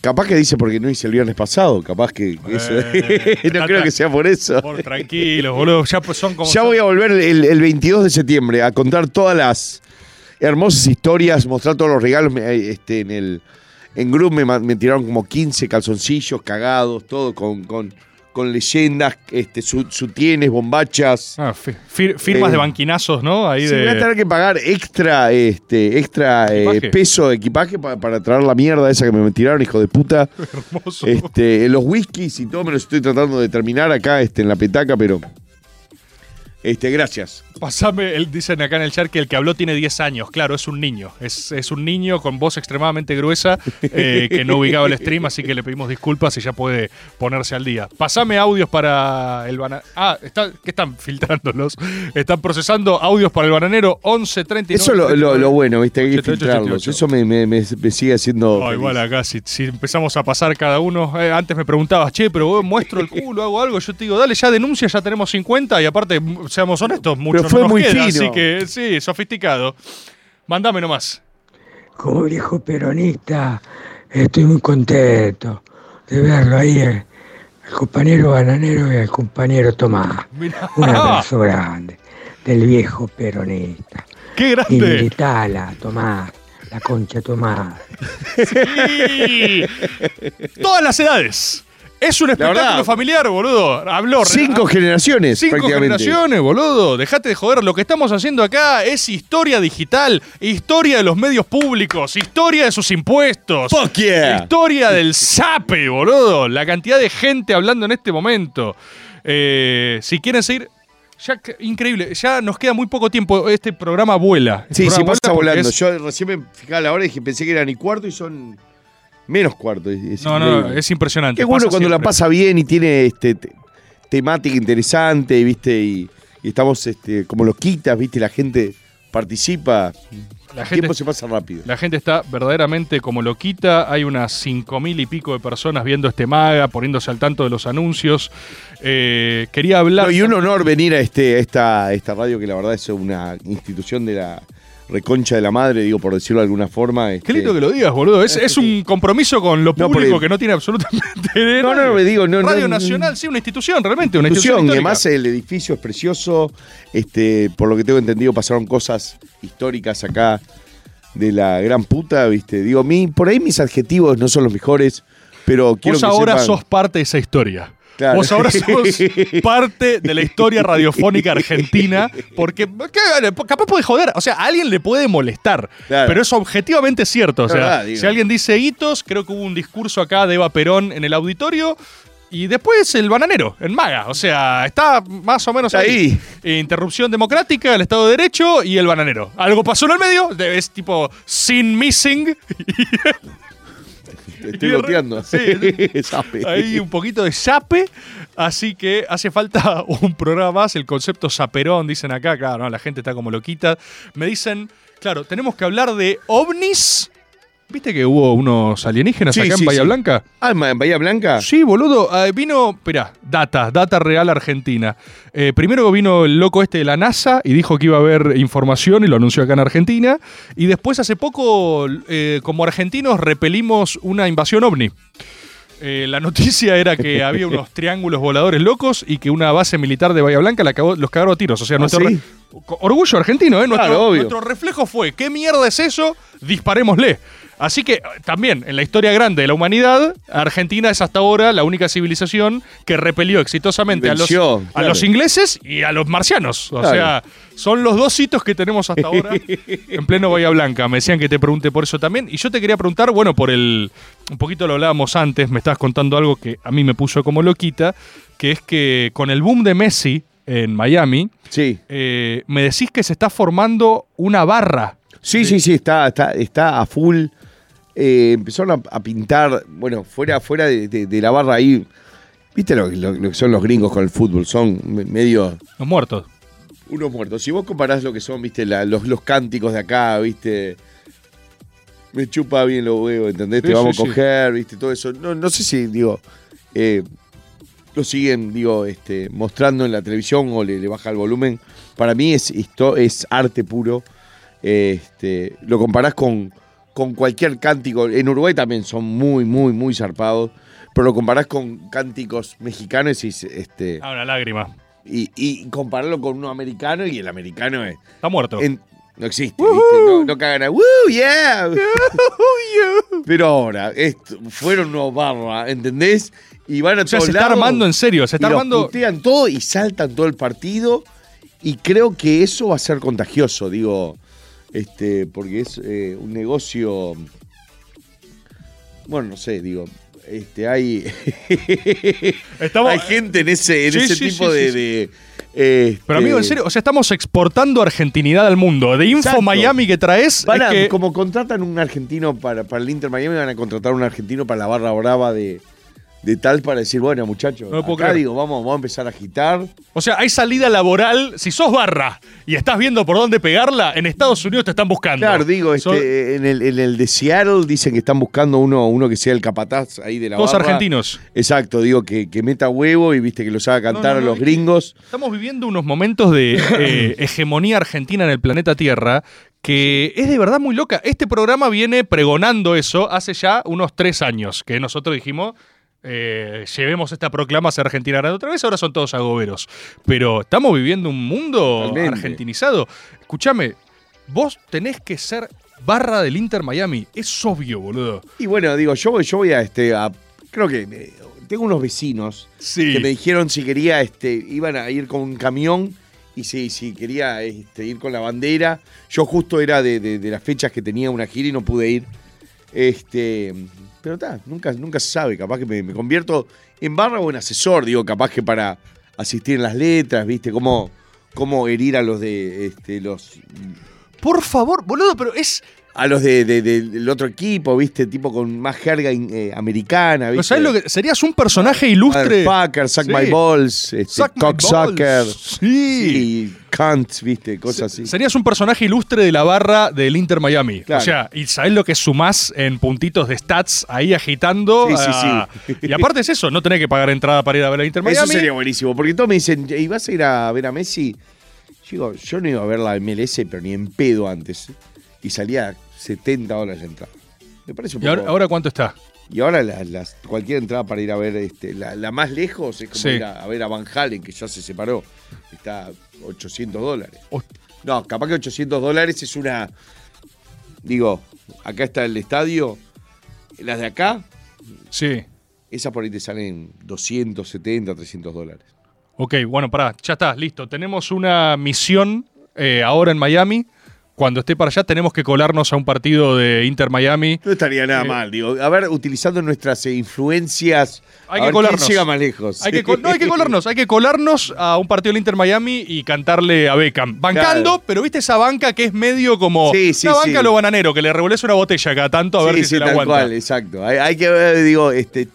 Capaz que dice porque no hice el viernes pasado, capaz que eso- Eh, no creo que sea por eso. Por tranquilos, boludo. Ya pues son como. Ya voy a volver el, el 22 de septiembre a contar todas las hermosas historias, mostrar todos los regalos. Eh, Este, en el en Group me, me tiraron como 15 calzoncillos cagados, todo con, con, con leyendas, este, su- sutienes, bombachas. Ah, fi- fir- firmas Eh, de banquinazos, ¿no? Ahí Sí, de. voy a tener que pagar extra, este, extra eh, peso de equipaje pa- para traer la mierda esa que me tiraron, hijo de puta. Hermoso. Este, los whiskies y todo me los estoy tratando de terminar acá este, en la petaca, pero. Este, gracias. Pasame, él, dicen acá en el chat que el que habló tiene 10 años. Claro, es un niño. Es, es un niño con voz extremadamente gruesa eh, que no ubicaba el stream, así que le pedimos disculpas y ya puede ponerse al día. Pasame audios para el bananero. Ah, está, ¿qué están filtrándolos? Están procesando audios para el bananero 11 39. Eso es lo, lo- lo bueno, ¿viste? Hay que 88, filtrarlos. 88. Eso me, me- sigue haciendo. Ah, igual acá, si, si empezamos a pasar cada uno, eh, antes me preguntabas, che, pero vos muestro el culo, hago algo, yo te digo, dale, ya denuncia, ya tenemos 50 y aparte, seamos honestos, mucho Pero no fue nos muy queda, fino. así que sí, sofisticado. Mándame nomás. Como viejo peronista, estoy muy contento de verlo ahí, eh, al compañero bananero y al compañero Tomás. Un abrazo grande del viejo peronista. ¡Qué Y grande! militala, Tomás, la concha Tomás. Sí. Todas las edades. Es un espectáculo verdad. familiar, boludo. Habló. Cinco generaciones, Cinco generaciones, boludo. Dejate de joder. Lo que estamos haciendo acá es historia digital, historia de los medios públicos, historia de sus impuestos. Fuck yeah. Historia del SAPE, boludo. La cantidad de gente hablando en este momento. Eh, si quieren seguir. Ya, increíble, ya nos queda muy poco tiempo. Este programa vuela. Este Sí, sí, pasa volando. es- Yo recién me fijaba la hora y pensé que eran y cuarto y son menos cuarto. Es No, no, es impresionante. Qué bueno cuando la pasa bien y tiene este te- temática interesante, ¿viste? Y, y estamos este, como loquitas, ¿viste? La gente participa. La El gente- tiempo se pasa rápido. La gente está verdaderamente como loquita. Hay unas cinco mil y pico de personas viendo este maga, poniéndose al tanto de los anuncios. Eh, quería hablar. No, y un honor venir a, este, a esta, esta radio que la verdad es una institución de la reconcha de la madre, digo, por decirlo de alguna forma. este, Qué lindo que lo digas, boludo. Es, es un compromiso con lo No, público que no tiene absolutamente No, no, me digo, no, Radio no, Nacional, sí, una institución, realmente, una institución. institución, además el edificio es precioso. Este, por lo que tengo entendido, pasaron cosas históricas acá de la gran puta, ¿viste? Digo, mi, por ahí mis adjetivos no son los mejores, pero quiero Vos que ahora sepan- sos parte de esa historia. Claro. Vos ahora sos parte de la historia radiofónica argentina, porque ¿qué? capaz puede joder, o sea, a alguien le puede molestar, Claro. pero es objetivamente cierto. O sea, verdad, si alguien dice hitos, creo que hubo un discurso acá de Eva Perón en el auditorio. Y después el bananero, en Maga. O sea, está más o menos ahí. Eh, Interrupción democrática, el Estado de Derecho y el bananero. Algo pasó en el medio, es tipo sin missing. Te estoy goteando. Sí. Hay un poquito de sape, así que hace falta un programa más. El concepto saperón, dicen acá, claro, ¿no? la gente está como loquita. Me dicen, claro, tenemos que hablar de ovnis. ¿Viste que hubo unos alienígenas Sí, acá sí, en Bahía sí. Blanca? Ah, ¿en Bahía Blanca? Sí, boludo. eh, vino, espera, data, data real argentina. Eh, primero vino el loco este de la NASA y dijo que iba a haber información y lo anunció acá en Argentina. Y después hace poco, eh, como argentinos, repelimos una invasión ovni. Eh, la noticia era que había unos triángulos voladores locos y que una base militar de Bahía Blanca la cagó- los cagaron a tiros. O sea, ¿Ah, nuestro sí? orgullo argentino, ¿eh? Nuestro, Claro, obvio. nuestro reflejo fue, ¿qué mierda es eso? Disparémosle. Así que también en la historia grande de la humanidad, Argentina es hasta ahora la única civilización que repelió exitosamente a los, a los ingleses y a los marcianos. O Claro. sea, son los dos hitos que tenemos hasta ahora en pleno Bahía Blanca. Me decían que te pregunte por eso también. Y yo te quería preguntar, bueno, por el. Un poquito lo hablábamos antes, me estabas contando algo que a mí me puso como loquita, que es que con el boom de Messi en Miami, eh, me decís que se está formando una barra. Sí, sí, sí, está, está, está a full. Eh, empezaron a, a pintar, bueno, fuera, fuera de, de- de la barra ahí. ¿Viste lo, lo- lo que son los gringos con el fútbol? Son me- medio. Los muertos. Unos muertos. Si vos comparás lo que son, viste, la- los, los cánticos de acá, viste. Me chupa bien los huevos, ¿entendés? Sí, Te vamos sí, a sí. coger, viste, todo eso. No, no sé si, digo. eh, lo siguen, digo, este, mostrando en la televisión o le, le baja el volumen. Para mí es, esto es arte puro. Este, lo comparás con, con cualquier cántico. En Uruguay también son muy, muy, muy zarpados. Pero lo comparás con cánticos mexicanos y este. Ah, una lágrima. Y, y compararlo con uno americano y el americano es. Está muerto. en- no existe, ¿viste? No, no cagan a. ¡Woo, yeah! Pero ahora, esto, fueron unos barra, ¿entendés? Y van a O sea, todos se está lados armando en serio, se está y armando- putean todo y saltan todo el partido. Y creo que eso va a ser contagioso, digo. Este, porque es eh, un negocio. Bueno, no sé, digo. Este, hay, Estamos- hay gente en ese, en Sí, ese sí, tipo sí, de. este, Pero amigo, en serio, o sea, estamos exportando argentinidad al mundo. De Info Exacto. Miami que traes, Van es a- que- Como contratan un argentino para, para el Inter Miami, van a contratar un argentino para la barra brava de, de tal para decir, bueno, muchachos, No acá creer. digo, vamos, vamos a empezar a agitar. O sea, hay salida laboral. Si sos barra y estás viendo por dónde pegarla, en Estados Unidos te están buscando. Claro, digo, Son este, en, el, en el de Seattle dicen que están buscando uno, uno que sea el capataz ahí de la Todos barra. argentinos. Exacto, digo, que, que meta huevo y viste que los haga cantar No, no, no, a los gringos. Estamos viviendo unos momentos de eh, hegemonía argentina en el planeta Tierra que es de verdad muy loca. Este programa viene pregonando eso hace ya unos tres años, que nosotros dijimos, eh, llevemos esta proclama hacia Argentina grande otra vez, ahora son todos agoberos. Pero estamos viviendo un mundo Totalmente. argentinizado. Escúchame, vos tenés que ser barra del Inter Miami. Es obvio, boludo. Y bueno, digo, yo, voy- yo voy a este. A, creo que eh, tengo unos vecinos Sí. que me dijeron si quería, este, iban a ir con un camión y si, si quería este, ir con la bandera. Yo justo era de, de- de las fechas que tenía una gira y no pude ir. Este. Pero está, nunca, nunca se sabe. Capaz que me, me convierto en barra o en asesor, digo, capaz que para asistir en las letras, ¿viste? Cómo, cómo herir a los de este, los Por favor, boludo, pero es. A los de, de- de- del otro equipo, ¿viste? Tipo con más jerga eh, americana, ¿No ¿viste? sabes lo que serías un personaje ilustre? Motherfucker, suck Sí. my balls, este, cocksucker. Sí. sí, cunt, ¿viste? Cosas así. Serías un personaje ilustre de la barra del Inter Miami. Claro. O sea, y sabés lo que sumás en puntitos de stats ahí agitando. Sí, sí, ah, sí. Y aparte es eso, no tenés que pagar entrada para ir a ver al Inter Eso Miami. sería buenísimo, porque todos me dicen, ¿y vas a ir a ver a Messi? Digo, yo no iba a ver la MLS, pero ni en pedo antes. Y salía 70 dólares la entrada. Me parece un ¿Y ahora, poco- ahora cuánto está? Y ahora las- las- cualquier entrada para ir a ver este, la, la más lejos es como Sí. ir a, a ver a Van Halen, que ya se separó. Está 800 dólares. No, capaz que 800 dólares es una. Digo, acá está el estadio. Las de acá, Sí. esas por ahí te salen 270, 300 dólares. Ok, bueno, pará, ya está, listo. Tenemos una misión eh, ahora en Miami. Cuando esté para allá tenemos que colarnos a un partido de Inter Miami. No estaría nada Eh, mal, digo. A ver, utilizando nuestras eh, influencias. Hay a que ver quién colarnos. llega más lejos. Hay que, col- no, hay que colarnos, hay que colarnos a un partido del Inter Miami y cantarle a Beckham. Bancando, Claro. pero viste esa banca que es medio como Sí, sí, una banca sí. a lo bananero, que le revolés una botella cada tanto a ver si se la tal aguanta. cual, exacto. Hay, hay que ver, digo, este,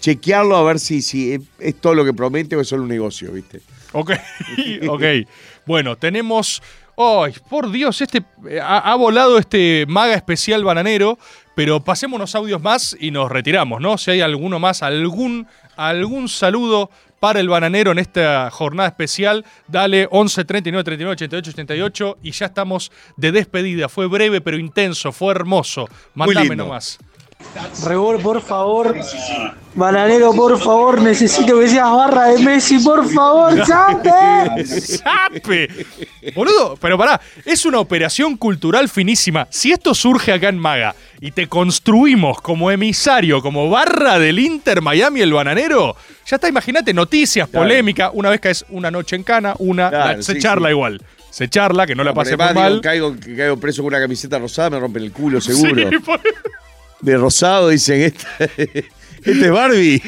chequearlo a ver si, si es, es todo lo que promete o es solo un negocio, ¿viste? Ok, ok. Bueno, tenemos. ¡Ay, por Dios! Este eh, ha, ha volado este maga especial bananero, pero pasemos unos audios más y nos retiramos, ¿no? Si hay alguno más, algún, algún saludo para el bananero en esta jornada especial, dale 11 39 39 88 88 y ya estamos de despedida. Fue breve pero intenso, fue hermoso. Mandame lindo. nomás. Rebor, por favor. Bananero, por favor, necesito que seas barra de Messi, por favor, ¡sape! ¡Sape! Boludo, pero pará, es una operación cultural finísima. Si esto surge acá en Maga y te construimos como emisario, como barra del Inter Miami el bananero, ya está, imagínate, noticias, Claro. polémica, una vez que es una noche en cana, una, Claro, la- se sí, charla sí. igual. Se charla, que no la Además, por digo, mal. caigo, caigo preso con una camiseta rosada, me rompen el culo, seguro. Sí, por- De rosado dicen, esta, este es Barbie.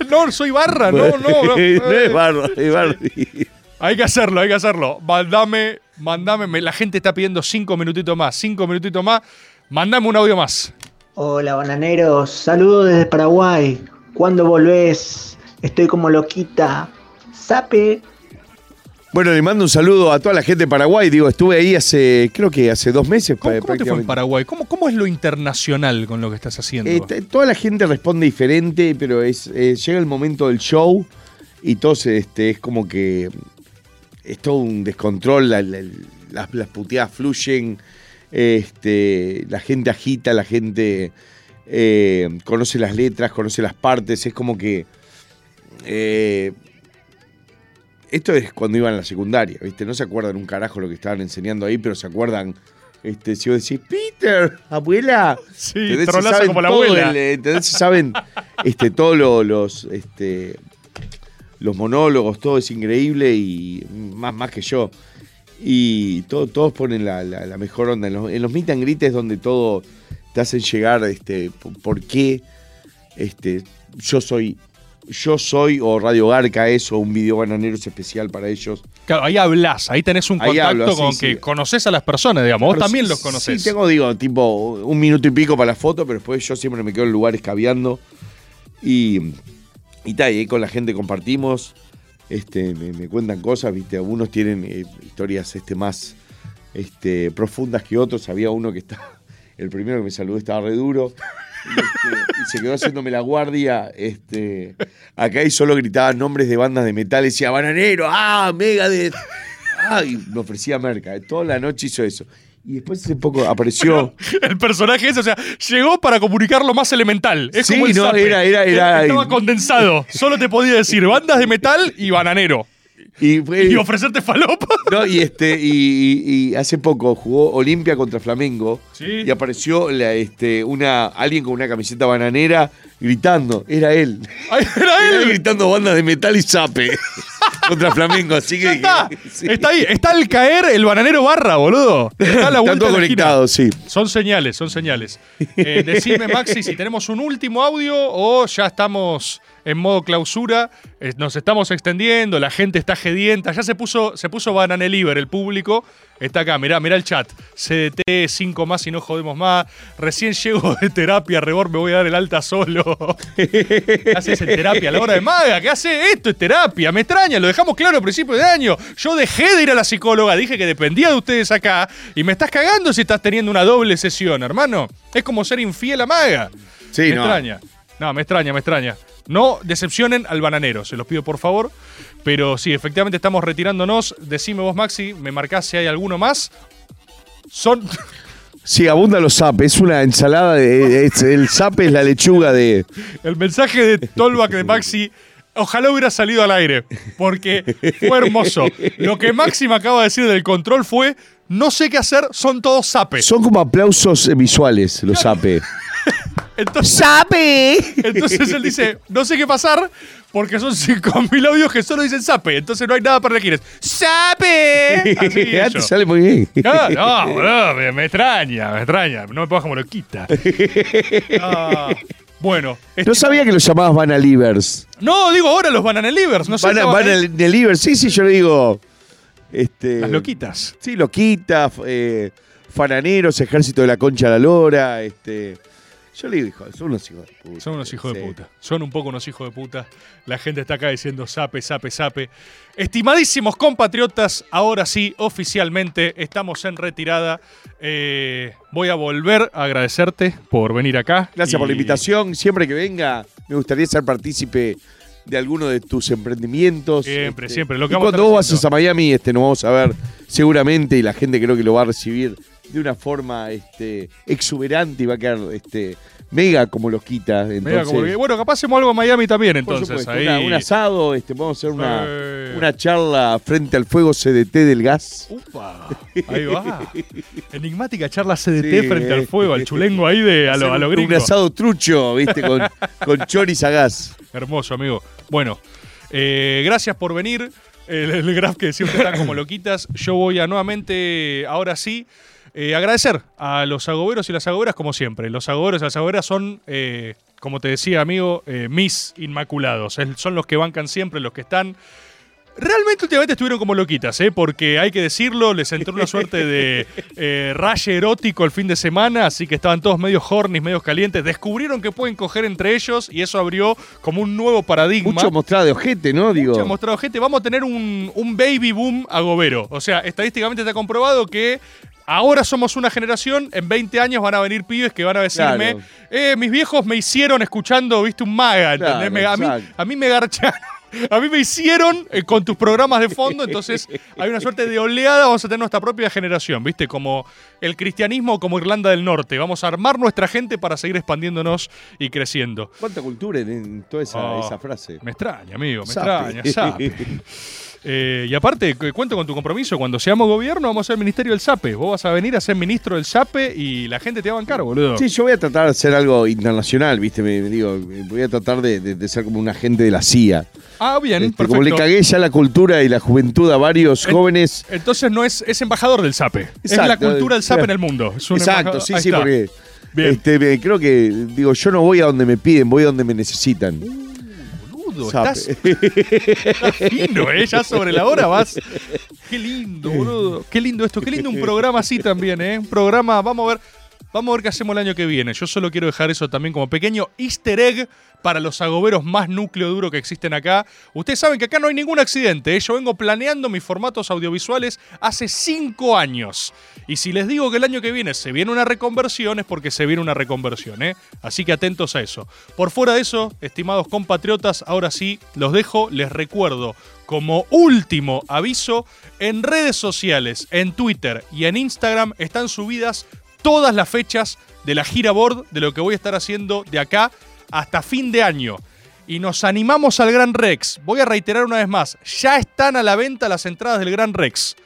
no, soy barra, no, no. no. no es Barbie, es Barbie. Hay que hacerlo, hay que hacerlo. Mandame, mandame. me- La gente está pidiendo cinco minutitos más, cinco minutitos más. Mandame un audio más. Hola bananeros, saludos desde Paraguay. ¿Cuándo volvés? Estoy como loquita. Sape. Bueno, le mando un saludo a toda la gente de Paraguay. Digo, estuve ahí hace, creo que hace dos meses. ¿Cómo, te fue en. Paraguay? ¿Cómo, ¿Cómo es lo internacional con lo que estás haciendo? Eh, toda la gente responde diferente, pero es eh, llega el momento del show y todo se- este, es como que es todo un descontrol, la- la- las, las puteadas fluyen, este, la gente agita, la gente eh, conoce las letras, conoce las partes, es como que... eh, esto es cuando iban a la secundaria, ¿viste? No se acuerdan un carajo lo que estaban enseñando ahí, pero se acuerdan, este, si vos decís, Peter, abuela. Sí, trolazo como la abuela. el, saben este, todos lo- los, este, los monólogos, todo es increíble y más, más que yo. Y todo- todos ponen la, la- la mejor onda. En los, en los meet and greet es donde todo te hacen llegar, este, por, por qué Este, yo soy, yo soy, o Radio Garca es, o un video bananero es especial para ellos. Claro, ahí hablas, ahí tenés un Ahí contacto hablo, con sí. que conoces a las personas, digamos. Vos Pero también los conocés. Sí, tengo, digo, tipo un minuto y pico para la foto, pero después yo siempre me quedo en lugares caviando. Y, y tal, y ahí con la gente compartimos, este, me, me cuentan cosas, viste, algunos tienen eh, historias este, más este, profundas que otros. Había uno que está, el primero que me saludó estaba re duro. Y, este, y se quedó haciéndome la guardia. Este, acá y solo gritaban nombres de bandas de metal. Decía Bananero, ah, Megadeth. Ah, y me ofrecía merca. Toda la noche hizo eso. Y después hace poco apareció. El personaje ese, o sea, llegó para comunicar lo más elemental. Es Sí, como el no, Zape. era- era- era- Estaba condensado. Solo te podía decir bandas de metal y bananero. Y, fue- Y ofrecerte falopa. No, y este, y, hace poco jugó Olimpia contra Flamengo. Sí. Y apareció la, este, una, alguien con una camiseta bananera gritando. Era él. Ay, Era él. gritando bandas de metal y zape contra Flamengo. Así que. Está, está ahí, está al caer el bananero barra, boludo. Está la Están vuelta conectados, sí. Son señales, son señales. Eh, decime, Maxi, si tenemos un último audio o ya estamos en modo clausura. Eh, nos estamos extendiendo, la gente está gedienta. Ya se puso, se puso bananeliver el público. Está acá, mirá, mirá el chat. CDT, 5 más y no jodemos más. Recién llego de terapia, Rebor, me voy a dar el alta solo. ¿Qué haces en terapia a la hora de maga? ¿Qué hace? Esto es terapia. Me extraña, lo dejamos claro a principios de año. Yo dejé de ir a la psicóloga, dije que dependía de ustedes acá. Y me estás cagando si estás teniendo una doble sesión, hermano. Es como ser infiel a maga. Sí, me no. extraña. No, me extraña, me extraña. No decepcionen al bananero, se los pido por favor. Pero sí, efectivamente estamos retirándonos. Decime vos, Maxi, me marcás si hay alguno más. Son. Sí, abunda los zapes. Es una ensalada de. es- el zape es la lechuga de. El mensaje de Tolbach de Maxi. Ojalá hubiera salido al aire, porque fue hermoso. Lo que Maxi me acaba de decir del control fue: no sé qué hacer, son todos zapes. Son como aplausos visuales, los zape. Entonces, ¡Sape! Entonces él dice: no sé qué pasar, porque son 5.000 audios que solo dicen zape. Entonces no hay nada para elegir. Es ¡Sape! Así Ah, te sale muy bien. No, no, boludo, me, me extraña, me extraña. No me pongas como loquita. Ah, bueno. No sabía que los llamabas Banalivers. No, digo ahora los Bananelivers. No sé Van, estaba- Banalivers, sí, sí, yo le digo. Este, Las loquitas. Sí, loquitas, eh, fananeros, ejército de la concha de la lora. Este, yo le digo, hijo, son unos hijos de puta. Son unos hijos de puta. Son un poco unos hijos de puta. La gente está acá diciendo sape, sape, sape. Estimadísimos compatriotas, ahora sí, oficialmente estamos en retirada. Eh, voy a volver a agradecerte por venir acá. Gracias por la invitación. Siempre que venga, me gustaría ser partícipe de alguno de tus emprendimientos. Siempre, Este, siempre. Lo que y cuando vos haciendo. vayas a Miami, este, nos vamos a ver seguramente y la gente creo que lo va a recibir de una forma este, exuberante y va a quedar este, mega como. Entonces, que- bueno, capaz hacemos algo en Miami también, entonces. supuesto, ahí. una- un asado, este, podemos hacer una, Eh. una charla frente al fuego CDT del gas. Upa, ahí va. Enigmática charla CDT Sí. frente al fuego, al chulengo ahí de a lo, a lo gringo. un asado trucho, viste, con, con choris a gas. Hermoso, amigo. Bueno, eh, gracias por venir. El, el graph que siempre están como loquitas. Yo voy a nuevamente, ahora sí, eh, agradecer a los agoberos y las agoberas como siempre. Los agoberos y las agoberas son, eh, como te decía, amigo, eh, mis inmaculados. Son los que bancan siempre, los que están Realmente últimamente estuvieron como loquitas, ¿eh? porque hay que decirlo, les entró una suerte de eh, raye erótico el fin de semana, así que estaban todos medio horny, medio calientes. Descubrieron que pueden coger entre ellos y eso abrió como un nuevo paradigma. Mucho mostrada de ojete, ¿no? Digo. Mucho mostrado gente. Vamos a tener un, un baby boom agobero. O sea, estadísticamente está comprobado que ahora somos una generación, en 20 años van a venir pibes que van a decirme, Claro. eh, mis viejos me hicieron escuchando, viste, un maga, ¿entendés? Claro, Me- a, mí, exacto. a mí me garcharon. A mí me hicieron eh, con tus programas de fondo, entonces hay una suerte de oleada, vamos a tener nuestra propia generación, ¿viste? Como el cristianismo como Irlanda del Norte. Vamos a armar nuestra gente para seguir expandiéndonos y creciendo. ¿Cuánta cultura en, toda esa, Oh, esa frase? Me extraña, amigo, me extraña. Eh, y aparte, cu- cuento con tu compromiso. Cuando seamos gobierno, vamos a ser ministerio del SAPE. Vos vas a venir a ser ministro del SAPE y la gente te va a bancar, boludo. Sí, yo voy a tratar de hacer algo internacional, ¿viste? Me, me digo, voy a tratar de, de- de ser como un agente de la CIA. Ah, bien, Este, perfecto. como le cagué ya la cultura y la juventud a varios En- jóvenes. Entonces no es, es embajador del SAPE. es la cultura del SAPE en el mundo. Es Exacto, sí, Ahí sí, está. porque Este, creo que, digo, yo no voy a donde me piden, voy a donde me necesitan. Boludo, estás, estás fino, ¿eh? Ya sobre la hora vas. Qué lindo, boludo. Qué lindo esto. Qué lindo un programa así también, ¿eh? Un programa, vamos a ver. Vamos a ver qué hacemos el año que viene. Yo solo quiero dejar eso también como pequeño easter egg para los agoberos más núcleo duro que existen acá. Ustedes saben que acá no hay ningún accidente. ¿eh? Yo vengo planeando mis formatos audiovisuales hace cinco años. Y si les digo que el año que viene se viene una reconversión, es porque se viene una reconversión. ¿eh? Así que atentos a eso. Por fuera de eso, estimados compatriotas, ahora sí, los dejo. Les recuerdo como último aviso, en redes sociales, en Twitter y en Instagram están subidas todas las fechas de la gira board de lo que voy a estar haciendo de acá hasta fin de año. Y nos animamos al Gran Rex. Voy a reiterar una vez más, ya están a la venta las entradas del Gran Rex.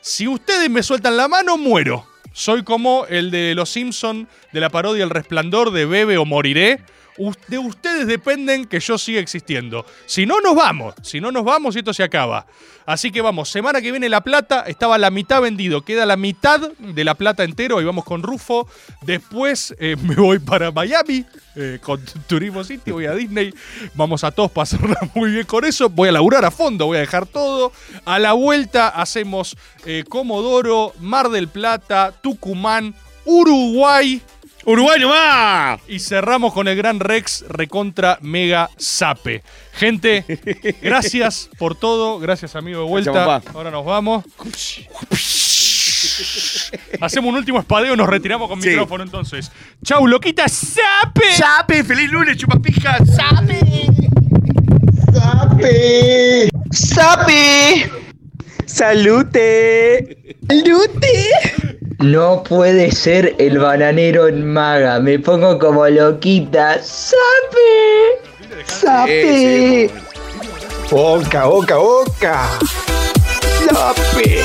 Si ustedes me sueltan la mano, muero. Soy como el de Los Simpson de la parodia El Resplandor de Bebe o Moriré. De ustedes dependen que yo siga existiendo. Si no, nos vamos. Si no, nos vamos y esto se acaba. Así que vamos, semana que viene La Plata estaba la mitad vendido. Queda la mitad de La Plata entero. Ahí vamos con Rufo. Después eh, me voy para Miami eh, con Turismo City. Voy a Disney. Vamos a todos pasarla muy bien con eso. Voy a laburar a fondo. Voy a dejar todo. A la vuelta hacemos eh, Comodoro, Mar del Plata, Tucumán, Uruguay. Uruguay nomás. Y cerramos con el Gran Rex recontra Mega Sape. Gente, gracias por todo. Gracias, amigo, de vuelta. Ahora nos vamos. Hacemos un último espadeo, nos retiramos con Sí. micrófono entonces. Chau, loquita, Sape. ¡Sape! ¡Feliz lunes, chupapija! ¡Sape! ¡Sape! ¡Sape! ¡Salute! ¡Salute! No puede ser el bananero en maga. Me pongo como loquita. ¡Sape! ¡Sape! Boca, boca, boca. ¡Sape!